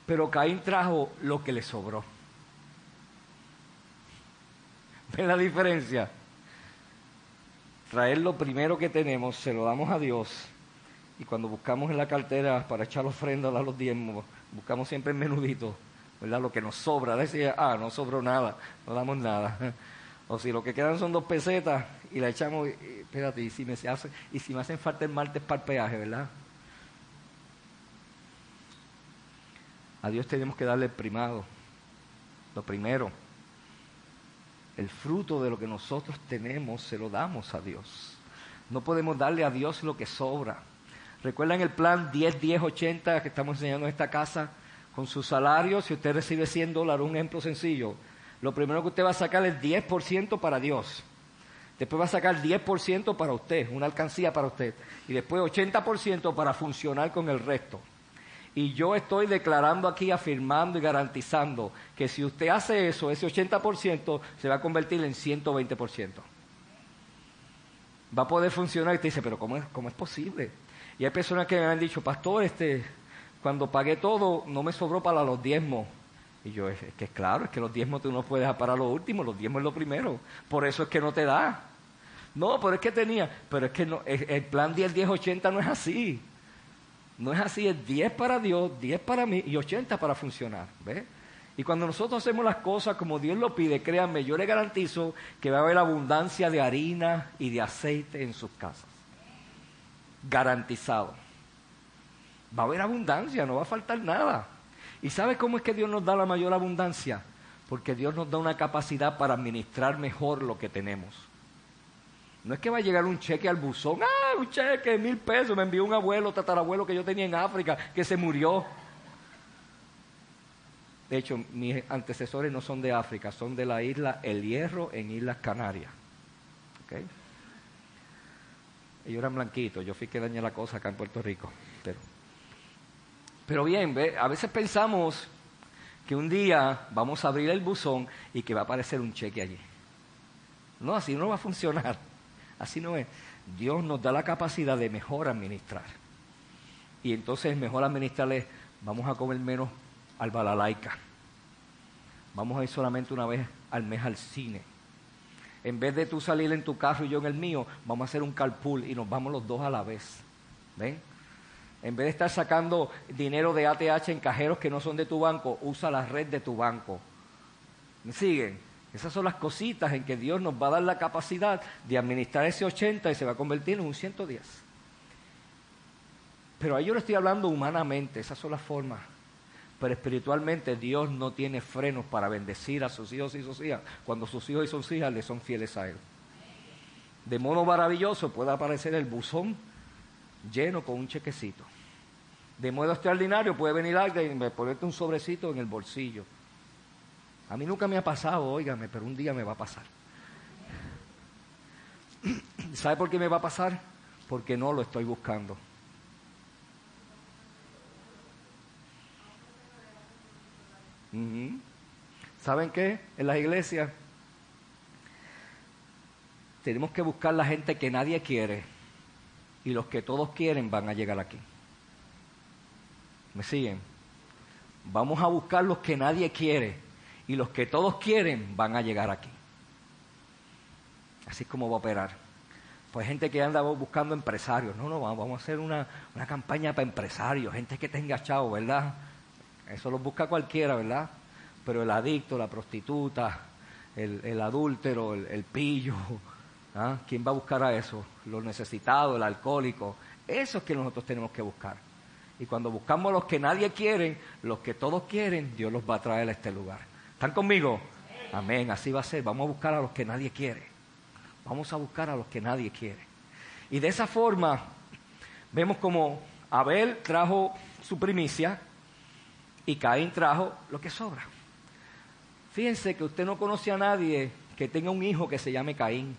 pero Caín trajo lo que le sobró. ¿Ven la diferencia? Traer lo primero que tenemos, se lo damos a Dios y cuando buscamos en la cartera para echar ofrenda a los diezmos, buscamos siempre el menudito, ¿verdad? Lo que nos sobra. Decía, ah, no sobró nada, no damos nada. O si lo que quedan son dos pesetas y la echamos, espérate, y si me, hace, y si me hacen falta el martes para el peaje, ¿verdad? A Dios tenemos que darle el primado, lo primero. El fruto de lo que nosotros tenemos se lo damos a Dios. No podemos darle a Dios lo que sobra. ¿Recuerdan el plan 10-10-80 que estamos enseñando en esta casa? Con su salario, si usted recibe 100 dólares, un ejemplo sencillo, lo primero que usted va a sacar es 10% para Dios. Después va a sacar 10% para usted, una alcancía para usted. Y después 80% para funcionar con el resto. Y yo estoy declarando aquí, afirmando y garantizando que si usted hace eso, ese 80% se va a convertir en 120%. Va a poder funcionar y te dice, pero ¿cómo es, cómo es posible? Y hay personas que me han dicho, pastor, este, cuando pagué todo, no me sobró para los diezmos. Y yo, es, que claro, es que los diezmos tú no puedes para lo último, los diezmos es lo primero. Por eso es que no te da. No, pero es que tenía, pero es que no, el plan 10, 10, 80 no es así. No es así, es 10 para Dios, 10 para mí y 80 para funcionar. ¿Ves? Y cuando nosotros hacemos las cosas como Dios lo pide, créanme, yo le garantizo que va a haber abundancia de harina y de aceite en sus casas garantizado. Va a haber abundancia, no va a faltar nada. ¿Y sabe cómo es que Dios nos da la mayor abundancia? Porque Dios nos da una capacidad para administrar mejor lo que tenemos. No es que va a llegar un cheque al buzón, ah, un cheque, mil pesos, me envió un abuelo, tatarabuelo que yo tenía en África, que se murió. De hecho, mis antecesores no son de África, son de la isla El Hierro en Islas Canarias. ¿Okay? Ellos eran blanquitos, yo fui que dañé la cosa acá en Puerto Rico. Pero, pero bien, a veces pensamos que un día vamos a abrir el buzón y que va a aparecer un cheque allí. No, así no va a funcionar. Así no es. Dios nos da la capacidad de mejor administrar. Y entonces mejor administrarles, vamos a comer menos al balalaica. Vamos a ir solamente una vez al mes al cine en vez de tú salir en tu carro y yo en el mío, vamos a hacer un carpool y nos vamos los dos a la vez. ¿Ven? En vez de estar sacando dinero de ATH en cajeros que no son de tu banco, usa la red de tu banco. ¿Me siguen? Esas son las cositas en que Dios nos va a dar la capacidad de administrar ese 80 y se va a convertir en un 110. Pero ahí yo le estoy hablando humanamente, esas son las formas. Pero espiritualmente Dios no tiene frenos para bendecir a sus hijos y sus hijas cuando sus hijos y sus hijas le son fieles a Él. De modo maravilloso puede aparecer el buzón lleno con un chequecito. De modo extraordinario puede venir alguien y ponerte un sobrecito en el bolsillo. A mí nunca me ha pasado, óigame, pero un día me va a pasar. ¿Sabe por qué me va a pasar? Porque no lo estoy buscando. ¿Saben qué? En las iglesias tenemos que buscar la gente que nadie quiere y los que todos quieren van a llegar aquí. ¿Me siguen? Vamos a buscar los que nadie quiere y los que todos quieren van a llegar aquí. Así es como va a operar. Pues gente que anda buscando empresarios. No, no, vamos a hacer una, campaña para empresarios, gente que tenga chavo, ¿verdad? Eso lo busca cualquiera, ¿verdad? Pero el adicto, la prostituta, el, adúltero, el pillo, ¿Ah? ¿Quién va a buscar a eso? Los necesitados, el alcohólico. Eso es que nosotros tenemos que buscar. Y cuando buscamos los que nadie quiere, los que todos quieren, Dios los va a traer a este lugar. ¿Están conmigo? Amén, así va a ser. Vamos a buscar a los que nadie quiere. Vamos a buscar a los que nadie quiere. Y de esa forma vemos como Abel trajo su primicia y Caín trajo lo que sobra. Fíjense que usted no conoce a nadie que tenga un hijo que se llame Caín.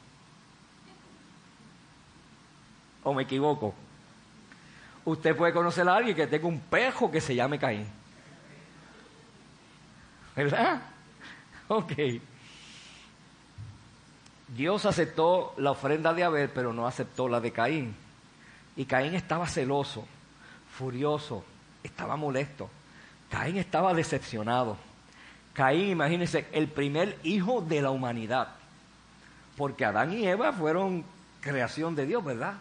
¿O me equivoco? Usted puede conocer a alguien que tenga un pejo que se llame Caín. ¿Verdad? Ok. Dios aceptó la ofrenda de Abel, pero no aceptó la de Caín. Y Caín estaba celoso, furioso, estaba molesto. Caín estaba decepcionado. Caín, imagínense, el primer hijo de la humanidad. Porque Adán y Eva fueron creación de Dios, ¿verdad?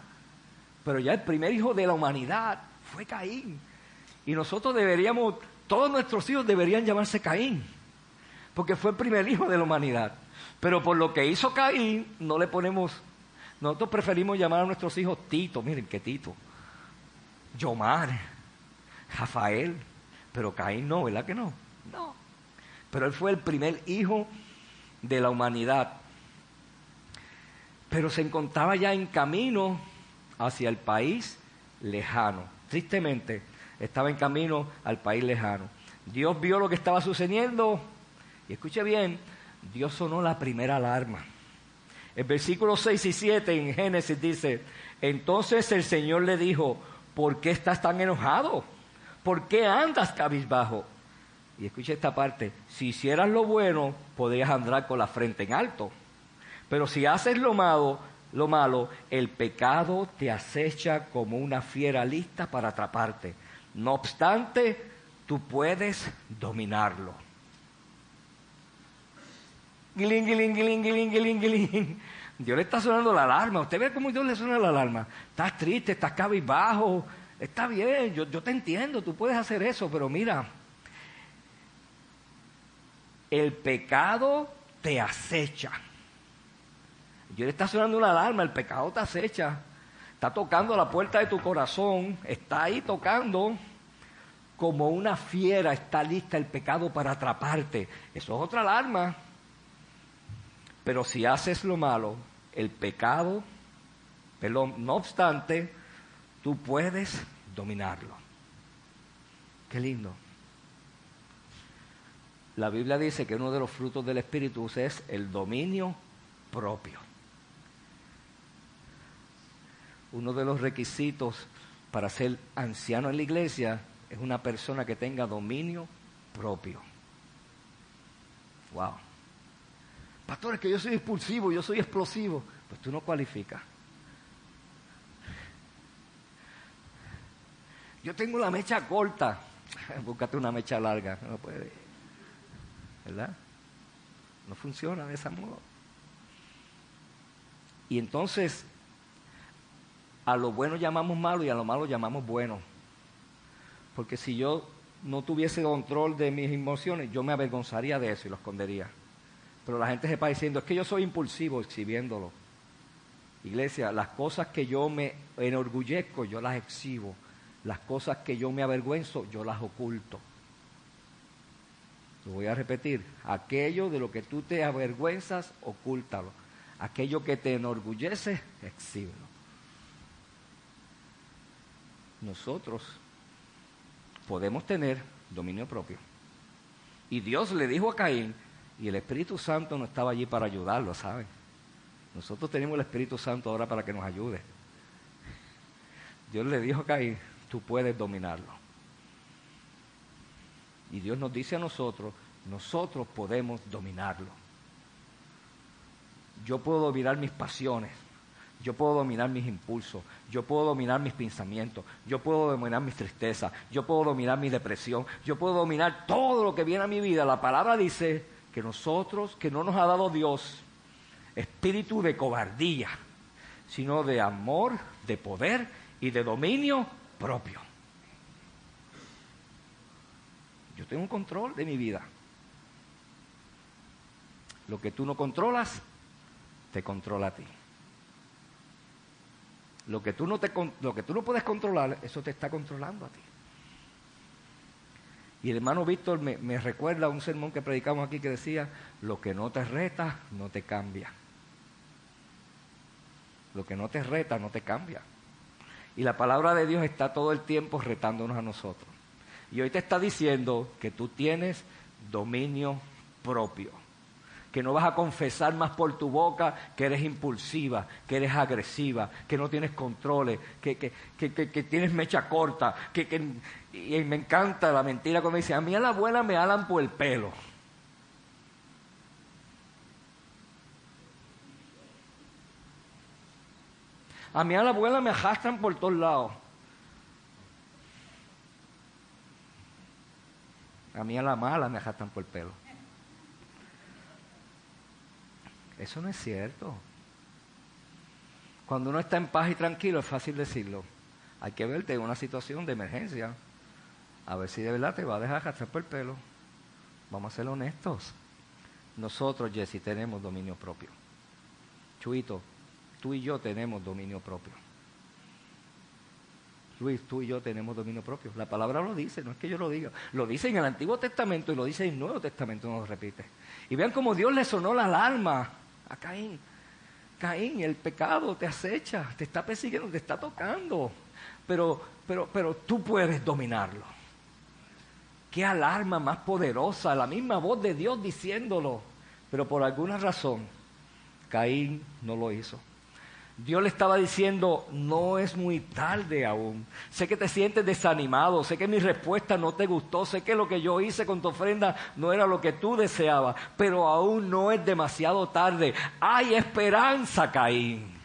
Pero ya el primer hijo de la humanidad fue Caín. Y nosotros deberíamos, todos nuestros hijos deberían llamarse Caín, porque fue el primer hijo de la humanidad. Pero por lo que hizo Caín, no le ponemos, nosotros preferimos llamar a nuestros hijos Tito, miren qué Tito, Yomar, Rafael, pero Caín no, ¿verdad que no? No. Pero él fue el primer hijo de la humanidad. Pero se encontraba ya en camino hacia el país lejano. Tristemente, estaba en camino al país lejano. Dios vio lo que estaba sucediendo y escuche bien, Dios sonó la primera alarma. El versículo 6 y 7 en Génesis dice, entonces el Señor le dijo, ¿por qué estás tan enojado? ¿Por qué andas cabizbajo? Y escuche esta parte, si hicieras lo bueno, podrías andar con la frente en alto. Pero si haces lo malo, lo malo, el pecado te acecha como una fiera lista para atraparte. No obstante, tú puedes dominarlo. Dios le está sonando la alarma. Usted ve cómo Dios le suena la alarma. Estás triste, estás cabizbajo. Está bien, yo, yo te entiendo, tú puedes hacer eso, pero mira, el pecado te acecha. Dios le está sonando una alarma, el pecado te acecha, está tocando la puerta de tu corazón, está ahí tocando como una fiera, está lista el pecado para atraparte. Eso es otra alarma. Pero si haces lo malo, el pecado, no obstante, tú puedes dominarlo. Qué lindo. La Biblia dice que uno de los frutos del Espíritu es el dominio propio uno de los requisitos para ser anciano en la iglesia es una persona que tenga dominio propio. Wow. Pastor, es que yo soy expulsivo, yo soy explosivo. Pues tú no cualificas. Yo tengo la mecha corta. Búscate una mecha larga. No puede. ¿Verdad? No funciona de ese modo. Y entonces a lo bueno llamamos malo y a lo malo llamamos bueno. Porque si yo no tuviese control de mis emociones, yo me avergonzaría de eso y lo escondería. Pero la gente se va diciendo, es que yo soy impulsivo exhibiéndolo. Iglesia, las cosas que yo me enorgullezco, yo las exhibo. Las cosas que yo me avergüenzo, yo las oculto. Lo voy a repetir. Aquello de lo que tú te avergüenzas, ocúltalo. Aquello que te enorgullece, exhíbelo. Nosotros podemos tener dominio propio. Y Dios le dijo a Caín, y el Espíritu Santo no estaba allí para ayudarlo, ¿saben? Nosotros tenemos el Espíritu Santo ahora para que nos ayude. Dios le dijo a Caín, tú puedes dominarlo. Y Dios nos dice a nosotros, nosotros podemos dominarlo. Yo puedo dominar mis pasiones, yo puedo dominar mis impulsos, yo puedo dominar mis pensamientos, yo puedo dominar mis tristezas, yo puedo dominar mi depresión, yo puedo dominar todo lo que viene a mi vida. La palabra dice que nosotros, que no nos ha dado Dios espíritu de cobardía, sino de amor, de poder y de dominio propio. Yo tengo un control de mi vida. Lo que tú no controlas, te controla a ti. Lo que tú no, te, lo que tú no puedes controlar, eso te está controlando a ti. Y el hermano Víctor me, me recuerda un sermón que predicamos aquí que decía, lo que no te reta, no te cambia. Lo que no te reta, no te cambia. Y la palabra de Dios está todo el tiempo retándonos a nosotros. Y hoy te está diciendo que tú tienes dominio propio. Que no vas a confesar más por tu boca que eres impulsiva, que eres agresiva, que no tienes controles, que, que, que, tienes mecha corta. Que, y me encanta la mentira cuando dice, a mí a la abuela me alan por el pelo. A mí a la abuela me arrastran por todos lados. A mí a la mala me arrastran por el pelo. Eso no es cierto. Cuando uno está en paz y tranquilo es fácil decirlo. Hay que verte en una situación de emergencia. A ver si de verdad te va a dejar arrastrar por el pelo. Vamos a ser honestos. Nosotros, Jesse, tenemos dominio propio. Chuito, tú y yo tenemos dominio propio. Luis, tú y yo tenemos dominio propio. La palabra lo dice, no es que yo lo diga. Lo dice en el Antiguo Testamento y lo dice en el Nuevo Testamento, no lo repite. Y vean cómo Dios le sonó la alarma a Caín. Caín, el pecado te acecha, te está persiguiendo, te está tocando. Pero, pero, pero tú puedes dominarlo. Qué alarma más poderosa, la misma voz de Dios diciéndolo. Pero por alguna razón, Caín no lo hizo. Dios le estaba diciendo, no es muy tarde aún. Sé que te sientes desanimado, sé que mi respuesta no te gustó, sé que lo que yo hice con tu ofrenda no era lo que tú deseabas, pero aún no es demasiado tarde. Hay esperanza, Caín.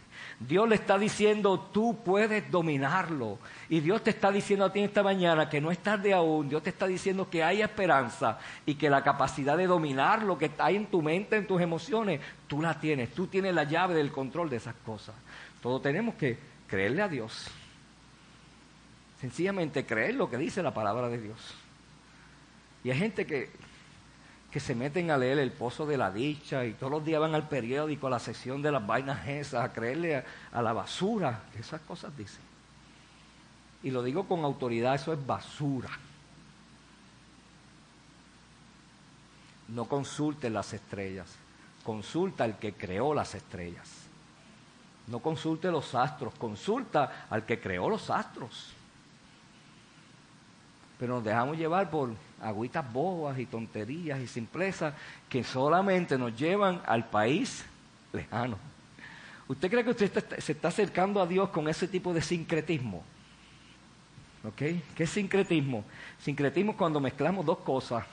Dios le está diciendo, tú puedes dominarlo. Y Dios te está diciendo a ti esta mañana que no es tarde aún. Dios te está diciendo que hay esperanza y que la capacidad de dominar lo que está en tu mente, en tus emociones, tú la tienes. Tú tienes la llave del control de esas cosas. Todos tenemos que creerle a Dios. Sencillamente creer lo que dice la palabra de Dios. Y hay gente que que se meten a leer el pozo de la dicha y todos los días van al periódico, a la sección de las vainas esas, a creerle a, la basura, esas cosas dicen. Y lo digo con autoridad, eso es basura. No consulte las estrellas, consulta al que creó las estrellas. No consulte los astros, consulta al que creó los astros. Pero nos dejamos llevar por agüitas bobas y tonterías y simplezas que solamente nos llevan al país lejano. ¿Usted cree que usted se está acercando a Dios con ese tipo de sincretismo? ¿Ok? ¿Qué es sincretismo? Sincretismo es cuando mezclamos dos cosas.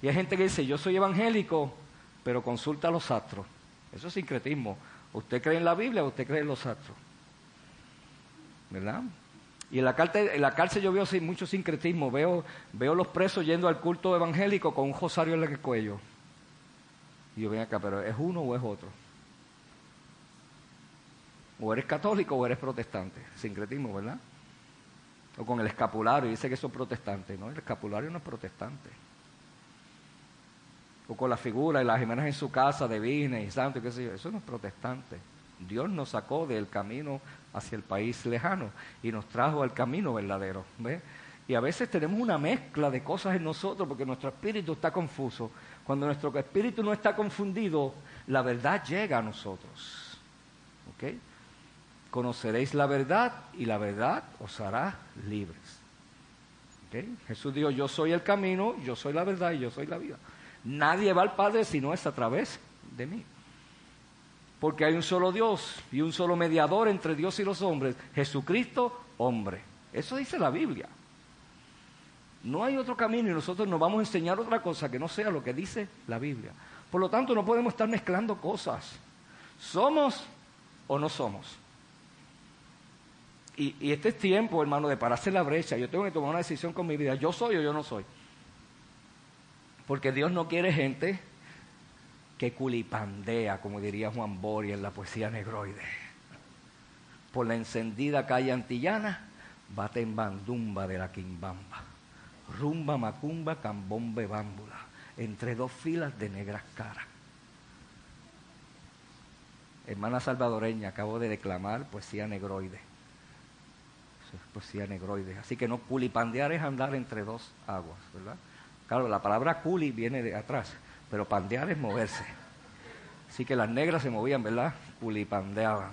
Y hay gente que dice, yo soy evangélico, pero consulta a los astros. Eso es sincretismo. ¿Usted cree en la Biblia o usted cree en los astros? ¿Verdad? Y en la, cárcel, en la cárcel yo veo mucho sincretismo. Veo, veo los presos yendo al culto evangélico con un rosario en el cuello. Y yo vengo acá, pero ¿es uno o es otro? O eres católico o eres protestante. Sincretismo, ¿verdad? O con el escapulario, dice que son protestantes. No, el escapulario no es protestante. O con la figura y las imágenes en su casa de Virgen y santo, qué sé yo. Eso no es protestante. Dios nos sacó del camino hacia el país lejano y nos trajo al camino verdadero. Y a veces tenemos una mezcla de cosas en nosotros porque nuestro espíritu está confuso. Cuando nuestro espíritu no está confundido, la verdad llega a nosotros. Conoceréis la verdad y la verdad os hará libres. ¿Ok? Jesús dijo, yo soy el camino, yo soy la verdad y yo soy la vida. Nadie va al Padre si no es a través de mí. Porque hay un solo Dios y un solo mediador entre Dios y los hombres, Jesucristo, hombre. Eso dice la Biblia. No hay otro camino y nosotros nos vamos a enseñar otra cosa que no sea lo que dice la Biblia. Por lo tanto, no podemos estar mezclando cosas. ¿Somos o no somos? Y, este es tiempo, hermano, de pararse la brecha. Yo tengo que tomar una decisión con mi vida. ¿Yo soy o yo no soy? Porque Dios no quiere gente que culipandea, como diría Juan Boria en la poesía negroide. Por la encendida calle antillana, bate en bandumba de la quimbamba rumba, macumba, cambombe, bámbula, entre dos filas de negras caras. Hermana salvadoreña, acabo de declamar poesía negroide. Eso es poesía negroide. Así que no culipandear es andar entre dos aguas, ¿verdad? Claro, la palabra culi viene de atrás, pero pandear es moverse. Así que las negras se movían, ¿verdad? Culipandeaban.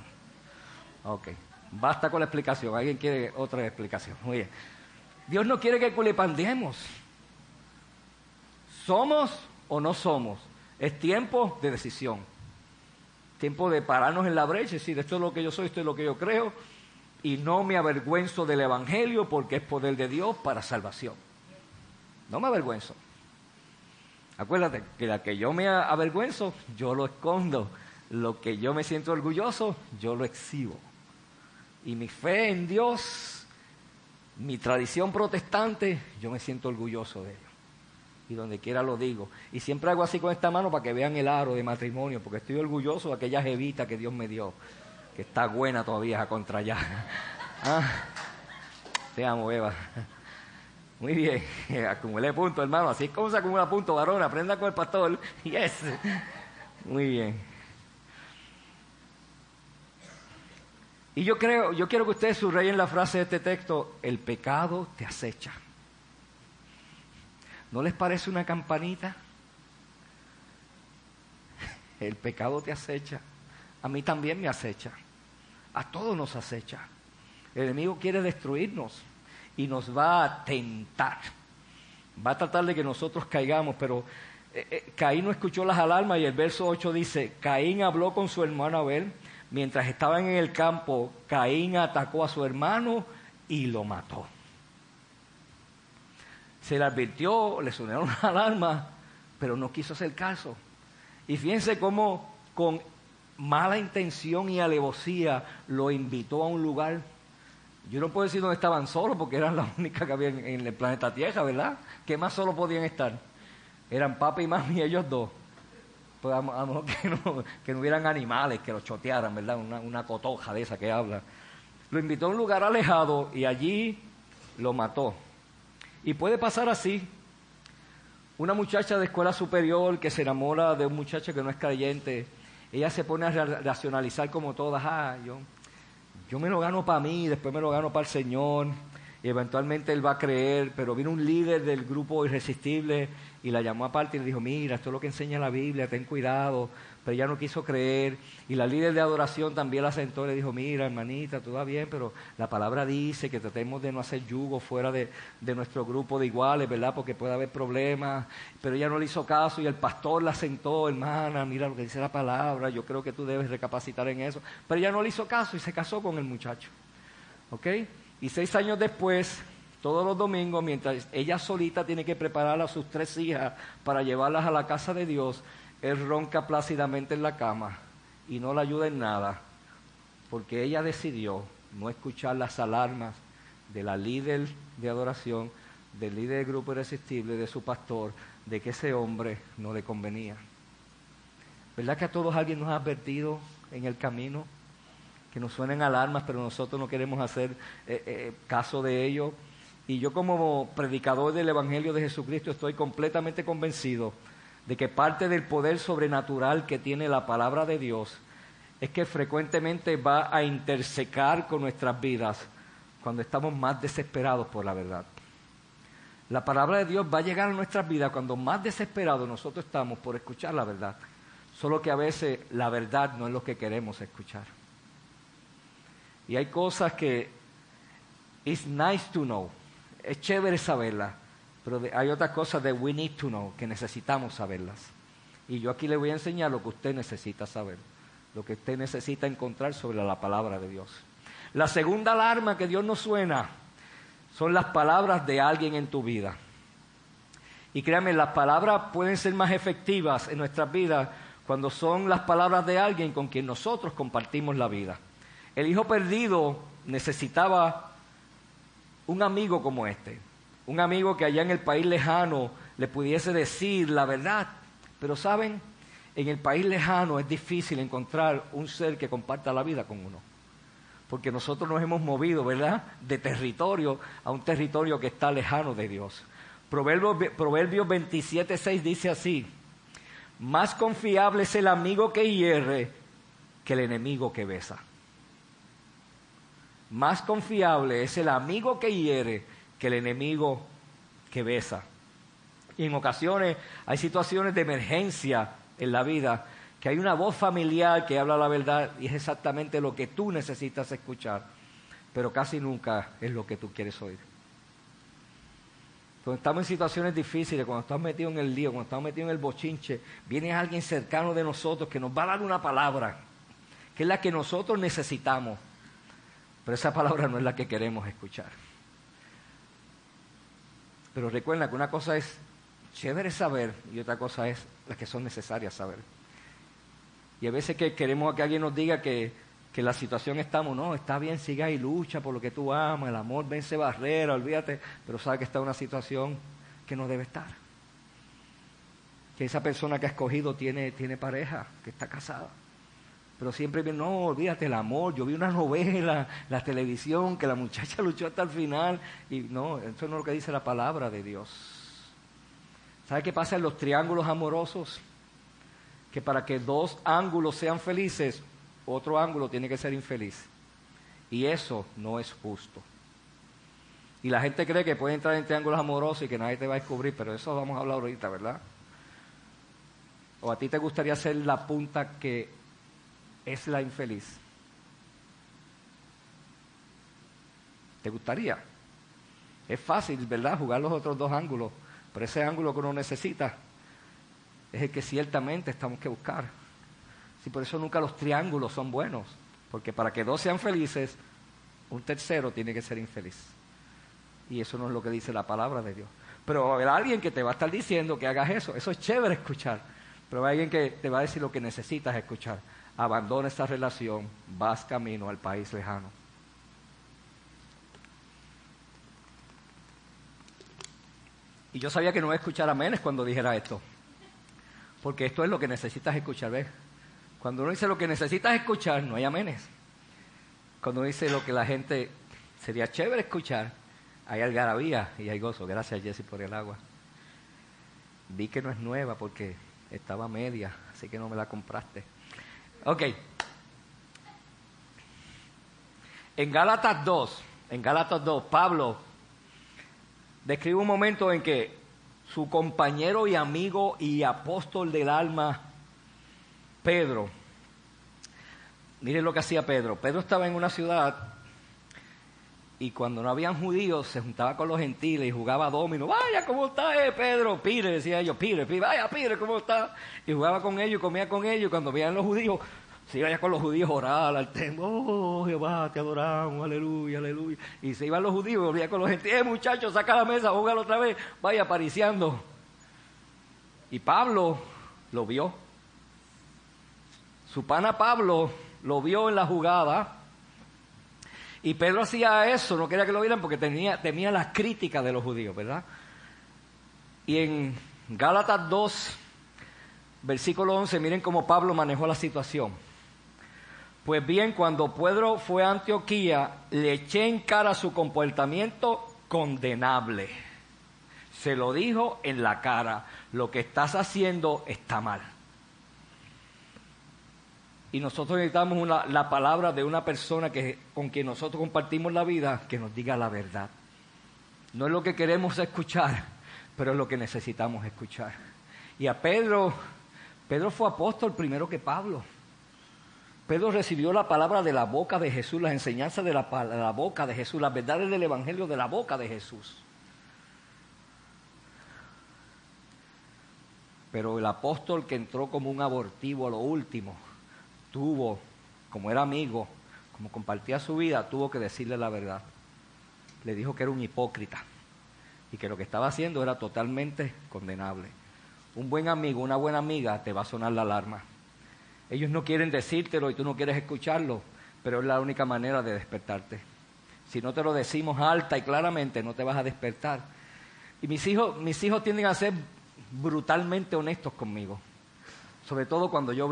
Ok. Basta con la explicación. ¿Alguien quiere otra explicación? Muy bien. Dios no quiere que culipandiemos. ¿Somos o no somos? Es tiempo de decisión. Tiempo de pararnos en la brecha y decir, esto es lo que yo soy, esto es lo que yo creo, y no me avergüenzo del Evangelio porque es poder de Dios para salvación. No me avergüenzo. Acuérdate que la que yo me avergüenzo, yo lo escondo. Lo que yo me siento orgulloso, yo lo exhibo. Y mi fe en Dios mi tradición protestante, yo me siento orgulloso de ello. Y donde quiera lo digo. Y siempre hago así con esta mano para que vean el aro de matrimonio, porque estoy orgulloso de aquella jevita que Dios me dio, que está buena todavía a contra allá. Ah, te amo, Eva. Muy bien, acumulé puntos, hermano. Así es como se acumula puntos, varón. Aprenda con el pastor. Yes. Muy bien. Y yo creo, yo quiero que ustedes subrayen la frase de este texto, el pecado te acecha. ¿No les parece una campanita? El pecado te acecha. A mí también me acecha. A todos nos acecha. El enemigo quiere destruirnos y nos va a tentar. Va a tratar de que nosotros caigamos, pero eh, eh, Caín no escuchó las alarmas y el verso 8 dice, Caín habló con su hermano Abel mientras estaban en el campo, Caín atacó a su hermano y lo mató. Se le advirtió, le sonaron una alarma, pero no quiso hacer caso. Y fíjense cómo con mala intención y alevosía lo invitó a un lugar. Yo no puedo decir dónde estaban solos porque eran las únicas que había en, el planeta Tierra, ¿verdad? ¿Qué más solo podían estar? Eran papá y mami ellos dos pues a, lo mejor que no, que hubieran animales que lo chotearan, ¿verdad? Una, una cotoja de esa que habla. Lo invitó a un lugar alejado y allí lo mató. Y puede pasar así. Una muchacha de escuela superior que se enamora de un muchacho que no es creyente, ella se pone a racionalizar como todas, ah, yo, yo me lo gano para mí, después me lo gano para el Señor, y eventualmente él va a creer, pero vino un líder del grupo irresistible y la llamó aparte y le dijo, mira, esto es lo que enseña la Biblia, ten cuidado, pero ella no quiso creer. Y la líder de adoración también la sentó y le dijo, mira, hermanita, todo va bien, pero la palabra dice que tratemos de no hacer yugo fuera de, de nuestro grupo de iguales, ¿verdad? Porque puede haber problemas. Pero ella no le hizo caso y el pastor la sentó, hermana, mira lo que dice la palabra, yo creo que tú debes recapacitar en eso. Pero ella no le hizo caso y se casó con el muchacho. ¿Ok? Y seis años después, todos los domingos, mientras ella solita tiene que preparar a sus tres hijas para llevarlas a la casa de Dios, él ronca plácidamente en la cama y no la ayuda en nada, porque ella decidió no escuchar las alarmas de la líder de adoración, del líder del grupo irresistible, de su pastor, de que ese hombre no le convenía. ¿Verdad que a todos alguien nos ha advertido en el camino? que nos suenen alarmas, pero nosotros no queremos hacer eh, eh, caso de ello. Y yo como predicador del Evangelio de Jesucristo estoy completamente convencido de que parte del poder sobrenatural que tiene la palabra de Dios es que frecuentemente va a intersecar con nuestras vidas cuando estamos más desesperados por la verdad. La palabra de Dios va a llegar a nuestras vidas cuando más desesperados nosotros estamos por escuchar la verdad. Solo que a veces la verdad no es lo que queremos escuchar. Y hay cosas que it's nice to know, es chévere saberlas, pero hay otras cosas de we need to know, que necesitamos saberlas. Y yo aquí le voy a enseñar lo que usted necesita saber, lo que usted necesita encontrar sobre la palabra de Dios. La segunda alarma que Dios nos suena son las palabras de alguien en tu vida. Y créanme, las palabras pueden ser más efectivas en nuestras vidas cuando son las palabras de alguien con quien nosotros compartimos la vida. El hijo perdido necesitaba un amigo como este, un amigo que allá en el país lejano le pudiese decir la verdad. Pero saben, en el país lejano es difícil encontrar un ser que comparta la vida con uno. Porque nosotros nos hemos movido, ¿verdad?, de territorio a un territorio que está lejano de Dios. Proverbios, Proverbios 27, 6 dice así, más confiable es el amigo que hierre que el enemigo que besa. Más confiable es el amigo que hiere que el enemigo que besa. Y en ocasiones hay situaciones de emergencia en la vida, que hay una voz familiar que habla la verdad y es exactamente lo que tú necesitas escuchar, pero casi nunca es lo que tú quieres oír. Cuando estamos en situaciones difíciles, cuando estamos metidos en el lío, cuando estamos metidos en el bochinche, viene alguien cercano de nosotros que nos va a dar una palabra, que es la que nosotros necesitamos. Pero esa palabra no es la que queremos escuchar. Pero recuerda que una cosa es chévere saber y otra cosa es las que son necesarias saber. Y a veces que queremos que alguien nos diga que, que la situación estamos, no, está bien, siga y lucha por lo que tú amas, el amor vence barrera, olvídate, pero sabe que está una situación que no debe estar. Que esa persona que ha escogido tiene, tiene pareja, que está casada. Pero siempre bien, no, olvídate el amor. Yo vi una novela, la televisión, que la muchacha luchó hasta el final. Y no, eso no es lo que dice la palabra de Dios. ¿Sabe qué pasa en los triángulos amorosos? Que para que dos ángulos sean felices, otro ángulo tiene que ser infeliz. Y eso no es justo. Y la gente cree que puede entrar en triángulos amorosos y que nadie te va a descubrir, pero eso vamos a hablar ahorita, ¿verdad? ¿O a ti te gustaría ser la punta que es la infeliz. ¿Te gustaría? Es fácil, ¿verdad? Jugar los otros dos ángulos, pero ese ángulo que uno necesita es el que ciertamente estamos que buscar. Si por eso nunca los triángulos son buenos, porque para que dos sean felices, un tercero tiene que ser infeliz. Y eso no es lo que dice la palabra de Dios. Pero va a haber alguien que te va a estar diciendo que hagas eso. Eso es chévere escuchar. Pero hay alguien que te va a decir lo que necesitas escuchar abandona esta relación, vas camino al país lejano. Y yo sabía que no iba a escuchar a Menes cuando dijera esto, porque esto es lo que necesitas escuchar, ¿ves? Cuando uno dice lo que necesitas escuchar, no hay amenes. Cuando uno dice lo que la gente sería chévere escuchar, hay algarabía y hay gozo. Gracias, Jesse, por el agua. Vi que no es nueva porque estaba media, así que no me la compraste. Ok. En Gálatas 2, en Gálatas 2, Pablo describe un momento en que su compañero y amigo y apóstol del alma, Pedro, miren lo que hacía Pedro. Pedro estaba en una ciudad y cuando no habían judíos se juntaba con los gentiles y jugaba domino. Vaya, ¿cómo está eh, Pedro? Pire, decía ellos, Pire, Pire, vaya, Pire, ¿cómo está? Y jugaba con ellos y comía con ellos. Y cuando veían los judíos, se iba ya con los judíos a orar al templo. Oh, Jehová, te adoramos, aleluya, aleluya. Y se iban los judíos volvía con los gentiles. Eh, muchachos, saca la mesa, júgalo otra vez. Vaya apariciando. Y Pablo lo vio. Su pana Pablo lo vio en la jugada y Pedro hacía eso, no quería que lo vieran porque tenía, temía las críticas de los judíos, ¿verdad? Y en Gálatas 2, versículo 11, miren cómo Pablo manejó la situación. Pues bien, cuando Pedro fue a Antioquía, le eché en cara su comportamiento condenable. Se lo dijo en la cara, lo que estás haciendo está mal. Y nosotros necesitamos la palabra de una persona que, con quien nosotros compartimos la vida que nos diga la verdad. No es lo que queremos escuchar, pero es lo que necesitamos escuchar. Y a Pedro, Pedro fue apóstol primero que Pablo. Pedro recibió la palabra de la boca de Jesús, las enseñanzas de la, de la boca de Jesús, las verdades del Evangelio de la boca de Jesús. Pero el apóstol que entró como un abortivo a lo último, tuvo, como era amigo, como compartía su vida, tuvo que decirle la verdad. Le dijo que era un hipócrita y que lo que estaba haciendo era totalmente condenable. Un buen amigo, una buena amiga, te va a sonar la alarma. Ellos no quieren decírtelo y tú no quieres escucharlo, pero es la única manera de despertarte. Si no te lo decimos alta y claramente, no te vas a despertar. Y mis hijos, mis hijos tienden a ser brutalmente honestos conmigo, sobre todo cuando yo he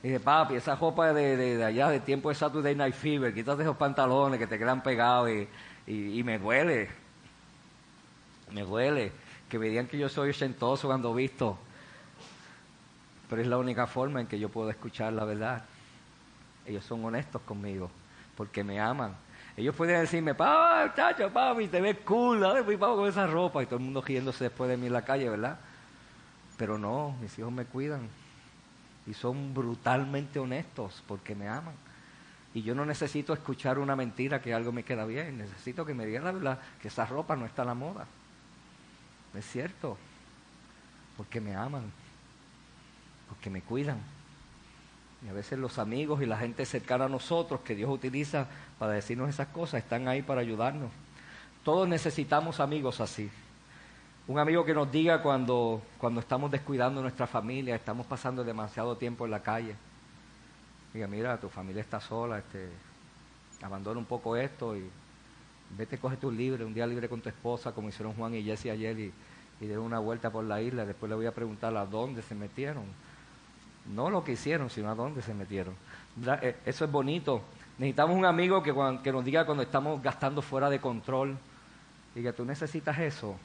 visto. Dice, papi, esa ropa de, de, allá, de tiempo de Saturday Night Fever, quítate esos pantalones que te quedan pegados y, y, me duele, me duele que me digan que yo soy ochentoso cuando visto, pero es la única forma en que yo puedo escuchar la verdad. Ellos son honestos conmigo, porque me aman. Ellos pueden decirme, papi, chacho, papi, te ves cool, dale, papi, con esa ropa, y todo el mundo riéndose después de mí en la calle, ¿verdad? Pero no, mis hijos me cuidan y son brutalmente honestos porque me aman. Y yo no necesito escuchar una mentira que algo me queda bien. Necesito que me digan la verdad que esa ropa no está a la moda. Es cierto. Porque me aman. Porque me cuidan. Y a veces los amigos y la gente cercana a nosotros que Dios utiliza para decirnos esas cosas están ahí para ayudarnos. Todos necesitamos amigos así. Un amigo que nos diga cuando, cuando estamos descuidando nuestra familia, estamos pasando demasiado tiempo en la calle diga, mira, tu familia está sola, este, abandona un poco esto y vete, coge tu libre, un día libre con tu esposa, como hicieron Juan y Jesse ayer, y, y den una vuelta por la isla. Después le voy a preguntar a dónde se metieron. No lo que hicieron, sino a dónde se metieron. Eh, eso es bonito. Necesitamos un amigo que, que nos diga cuando estamos gastando fuera de control. que tú necesitas eso.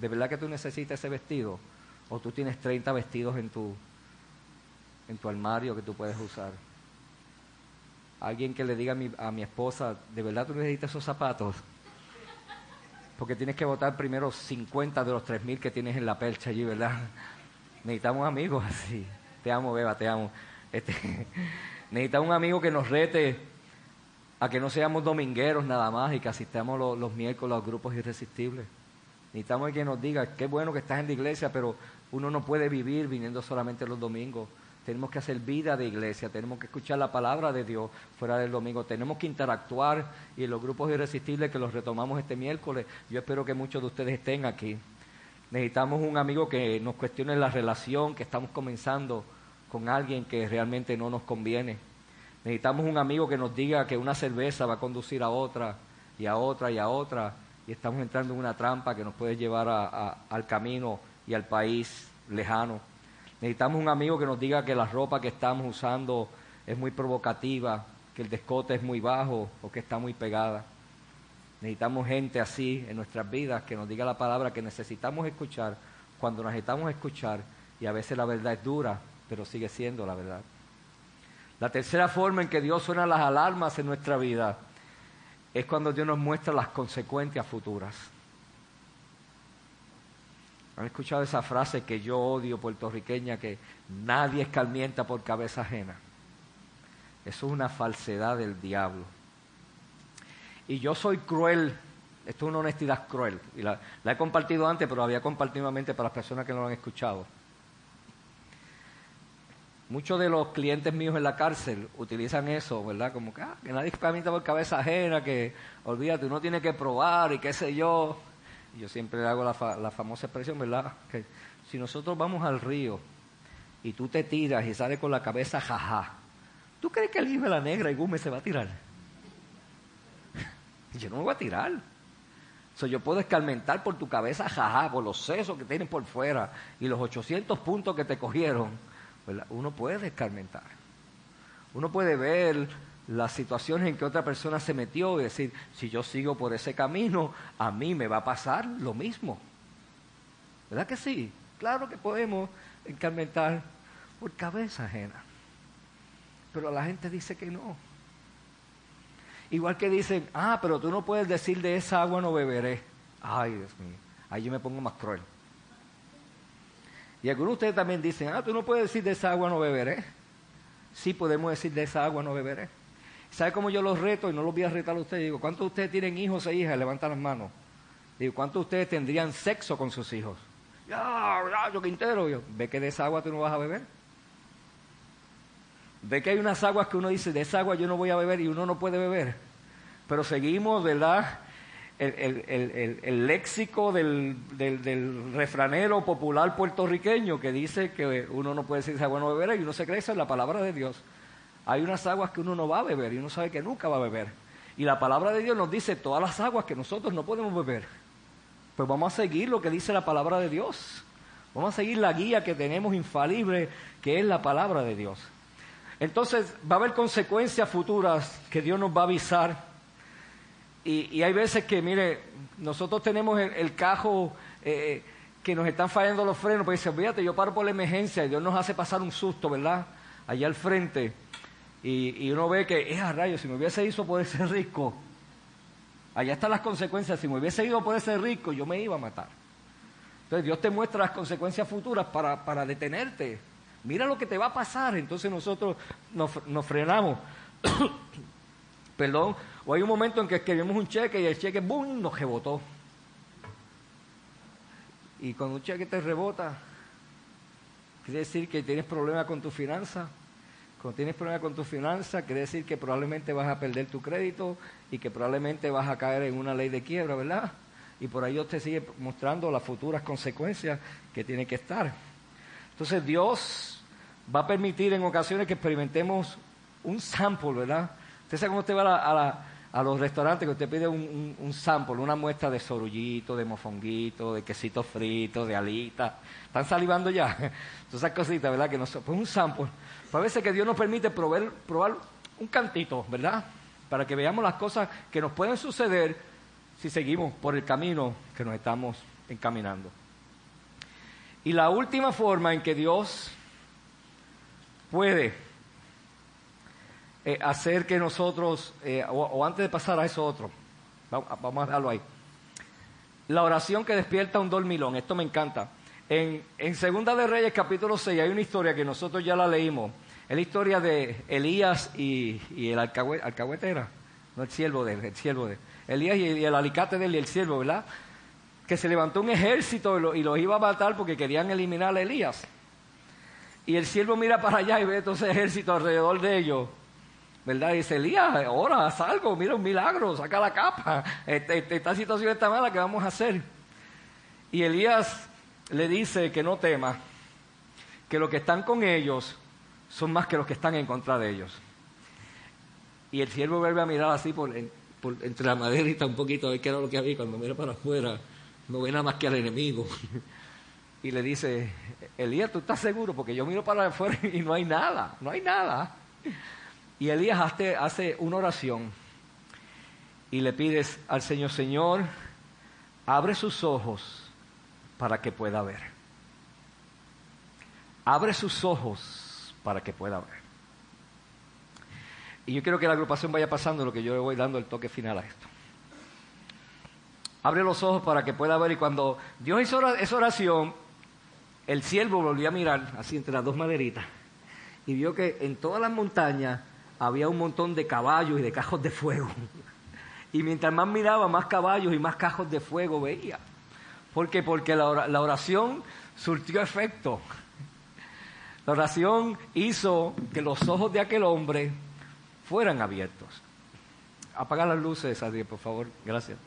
¿De verdad que tú necesitas ese vestido? ¿O tú tienes 30 vestidos en tu, en tu armario que tú puedes usar? alguien que le diga a mi, a mi esposa, ¿de verdad tú necesitas esos zapatos? Porque tienes que votar primero 50 de los 3.000 que tienes en la percha allí, ¿verdad? Necesitamos amigos así. Te amo, Beba, te amo. Este, necesitamos un amigo que nos rete a que no seamos domingueros nada más y que asistamos los, los miércoles a los grupos irresistibles. Necesitamos que nos diga, qué bueno que estás en la iglesia, pero uno no puede vivir viniendo solamente los domingos tenemos que hacer vida de iglesia, tenemos que escuchar la palabra de Dios fuera del domingo, tenemos que interactuar y los grupos irresistibles que los retomamos este miércoles, yo espero que muchos de ustedes estén aquí. Necesitamos un amigo que nos cuestione la relación que estamos comenzando con alguien que realmente no nos conviene. Necesitamos un amigo que nos diga que una cerveza va a conducir a otra y a otra y a otra estamos entrando en una trampa que nos puede llevar al camino y al país lejano. Necesitamos un amigo que nos diga que la ropa que estamos usando es muy provocativa, que el descote es muy bajo o que está muy pegada. Necesitamos gente así en nuestras vidas que nos diga la palabra que necesitamos escuchar cuando necesitamos escuchar y a veces la verdad es dura, pero sigue siendo la verdad. La tercera forma en que Dios suena las alarmas en nuestra vida es cuando Dios nos muestra las consecuencias futuras. ¿Han escuchado esa frase que yo odio puertorriqueña, que nadie escarmienta por cabeza ajena? Eso es una falsedad del diablo. Y yo soy cruel, esto es una honestidad cruel, y la, he compartido antes, pero la había compartido nuevamente para las personas que no lo han escuchado. Muchos de los clientes míos en la cárcel utilizan eso, ¿verdad? Como que, ah, que nadie escarmienta por cabeza ajena, que olvídate, uno tiene que probar y qué sé yo yo siempre hago la, la famosa expresión, ¿verdad? Que si nosotros vamos al río y tú te tiras y sales con la cabeza jaja, ¿tú crees que el hijo de la negra y Gume se va a tirar? yo no me voy a tirar. So, yo puedo escarmentar por tu cabeza jaja, por los sesos que tienen por fuera y los 800 puntos que te cogieron. Uno puede escarmentar. Uno puede ver las situaciones en que otra persona se metió y decir, si yo sigo por ese camino, a mí me va a pasar lo mismo. ¿Verdad que sí? Claro que podemos encarmentar por cabeza ajena. Pero la gente dice que no. Igual que dicen, ah, pero tú no puedes decir de esa agua no beberé. Ay, Dios mío, ahí yo me pongo más cruel. Y algunos de ustedes también dicen, ah, tú no puedes decir de esa agua no beberé. Sí podemos decir de esa agua no beberé. ¿Sabe cómo yo los reto? Y no los voy a retar a ustedes. Digo, ¿cuántos de ustedes tienen hijos e hijas? Levantan las manos. Digo, ¿cuántos de ustedes tendrían sexo con sus hijos? Ya, ya, yo Quintero. Yo, ¿Ve que de esa agua tú no vas a beber? ¿Ve que hay unas aguas que uno dice, de esa agua yo no voy a beber y uno no puede beber? Pero seguimos, ¿verdad? El, léxico del, del, refranero popular puertorriqueño que dice que uno no puede decir esa agua no beber y uno se cree en la palabra de Dios. Hay unas aguas que uno no va a beber y uno sabe que nunca va a beber. Y la palabra de Dios nos dice todas las aguas que nosotros no podemos beber. Pues vamos a seguir lo que dice la palabra de Dios. Vamos a seguir la guía que tenemos infalible, que es la palabra de Dios. Entonces va a haber consecuencias futuras que Dios nos va a avisar. Y, hay veces que, mire, nosotros tenemos el, cajo eh, que nos están fallando los frenos, pues dice, fíjate, yo paro por la emergencia y Dios nos hace pasar un susto, ¿verdad? Allá al frente. Y, uno ve que, es a rayos, si me hubiese ido por ese rico, allá están las consecuencias, si me hubiese ido por ese rico, yo me iba a matar. Entonces Dios te muestra las consecuencias futuras para, para detenerte. Mira lo que te va a pasar. Entonces nosotros nos, nos frenamos. Perdón. O hay un momento en que escribimos un cheque y el cheque, ¡boom!, nos rebotó. Y cuando un cheque te rebota, quiere decir que tienes problemas con tu finanza cuando tienes problemas con tu finanzas, quiere decir que probablemente vas a perder tu crédito y que probablemente vas a caer en una ley de quiebra, ¿verdad? Y por ahí Dios te sigue mostrando las futuras consecuencias que tiene que estar. Entonces Dios va a permitir en ocasiones que experimentemos un sample, ¿verdad? Usted sabe cómo usted va a, los restaurantes que usted pide un, un, sample, una muestra de sorullito, de mofonguito, de quesito frito, de alita. ¿Están salivando ya? Todas esas cositas, ¿verdad? Que no, pues un sample. Pues a veces que Dios nos permite probar, probar un cantito, ¿verdad? Para que veamos las cosas que nos pueden suceder si seguimos por el camino que nos estamos encaminando. Y la última forma en que Dios puede eh, hacer que nosotros, eh, o, antes de pasar a eso otro, vamos, a dejarlo ahí. La oración que despierta un dormilón, esto me encanta. En, Segunda de Reyes capítulo 6 hay una historia que nosotros ya la leímos. Es la historia de Elías y, el alcahuete, no el siervo de él, el siervo de Elías y, el alicate de él y el siervo, ¿verdad? Que se levantó un ejército y, los iba a matar porque querían eliminar a Elías. Y el siervo mira para allá y ve todo ese ejército alrededor de ellos. ¿Verdad? Y dice, Elías, ahora haz algo, mira un milagro, saca la capa, este, este, esta situación está mala, ¿qué vamos a hacer? Y Elías le dice que no tema, que los que están con ellos son más que los que están en contra de ellos. Y el siervo vuelve a mirar así por, entre la maderita un poquito a ver qué era lo que había. Cuando mira para afuera, no ve nada más que al enemigo. Y le dice, Elías, ¿tú estás seguro? Porque yo miro para afuera y no hay nada, no hay nada. Y Elías hace, hace una oración y le pides al Señor, Señor, abre sus ojos para que pueda ver. Abre sus ojos para que pueda ver. Y yo quiero que la agrupación vaya pasando lo que yo le voy dando el toque final a esto. Abre los ojos para que pueda ver. Y cuando Dios hizo esa oración, el siervo volvió a mirar así entre las dos maderitas y vio que en todas las montañas había un montón de caballos y de cajos de fuego. Y mientras más miraba, más caballos y más cajos de fuego veía. ¿Por qué? Porque la oración surtió efecto. La oración hizo que los ojos de aquel hombre fueran abiertos. Apaga las luces, Adrián, por favor. Gracias.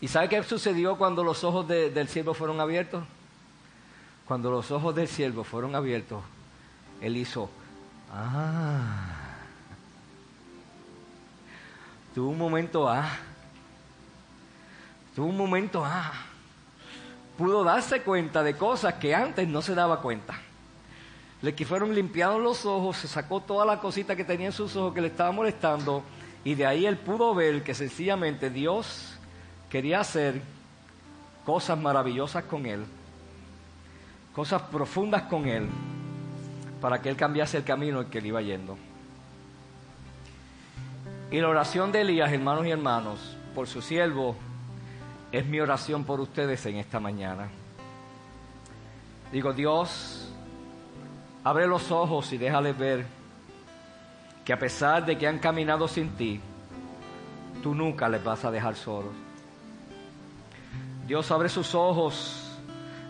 ¿Y sabe qué sucedió cuando los ojos del siervo fueron abiertos? Cuando los ojos del siervo fueron abiertos, él hizo, ah, tuvo un momento ah, tuvo un momento ah, pudo darse cuenta de cosas que antes no se daba cuenta. Le que fueron limpiados los ojos, se sacó toda la cosita que tenía en sus ojos que le estaba molestando y de ahí él pudo ver que sencillamente Dios quería hacer cosas maravillosas con él, cosas profundas con él, para que él cambiase el camino en que él iba yendo. Y la oración de Elías, hermanos y hermanos, por su siervo, es mi oración por ustedes en esta mañana. Digo, Dios, abre los ojos y déjales ver que a pesar de que han caminado sin ti, tú nunca les vas a dejar solos. Dios abre sus ojos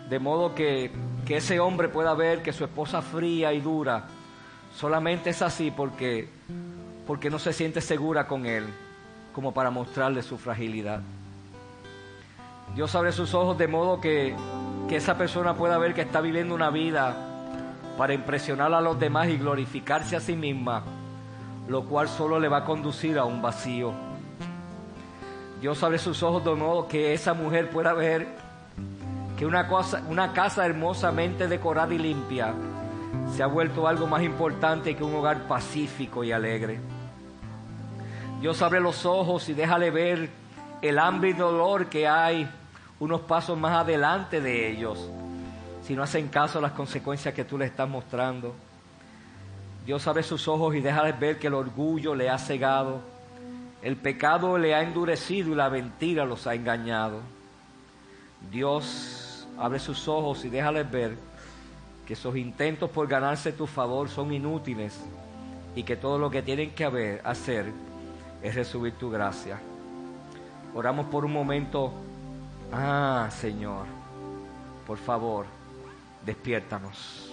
de modo que, que ese hombre pueda ver que su esposa fría y dura solamente es así porque porque no se siente segura con Él, como para mostrarle su fragilidad. Dios abre sus ojos de modo que, que esa persona pueda ver que está viviendo una vida para impresionar a los demás y glorificarse a sí misma, lo cual solo le va a conducir a un vacío. Dios abre sus ojos de modo que esa mujer pueda ver que una, cosa, una casa hermosamente decorada y limpia se ha vuelto algo más importante que un hogar pacífico y alegre. Dios abre los ojos y déjale ver el hambre y dolor que hay unos pasos más adelante de ellos, si no hacen caso a las consecuencias que tú les estás mostrando. Dios abre sus ojos y déjale ver que el orgullo le ha cegado, el pecado le ha endurecido y la mentira los ha engañado. Dios abre sus ojos y déjales ver que esos intentos por ganarse tu favor son inútiles y que todo lo que tienen que hacer es recibir tu gracia. Oramos por un momento. Ah, Señor, por favor, despiértanos.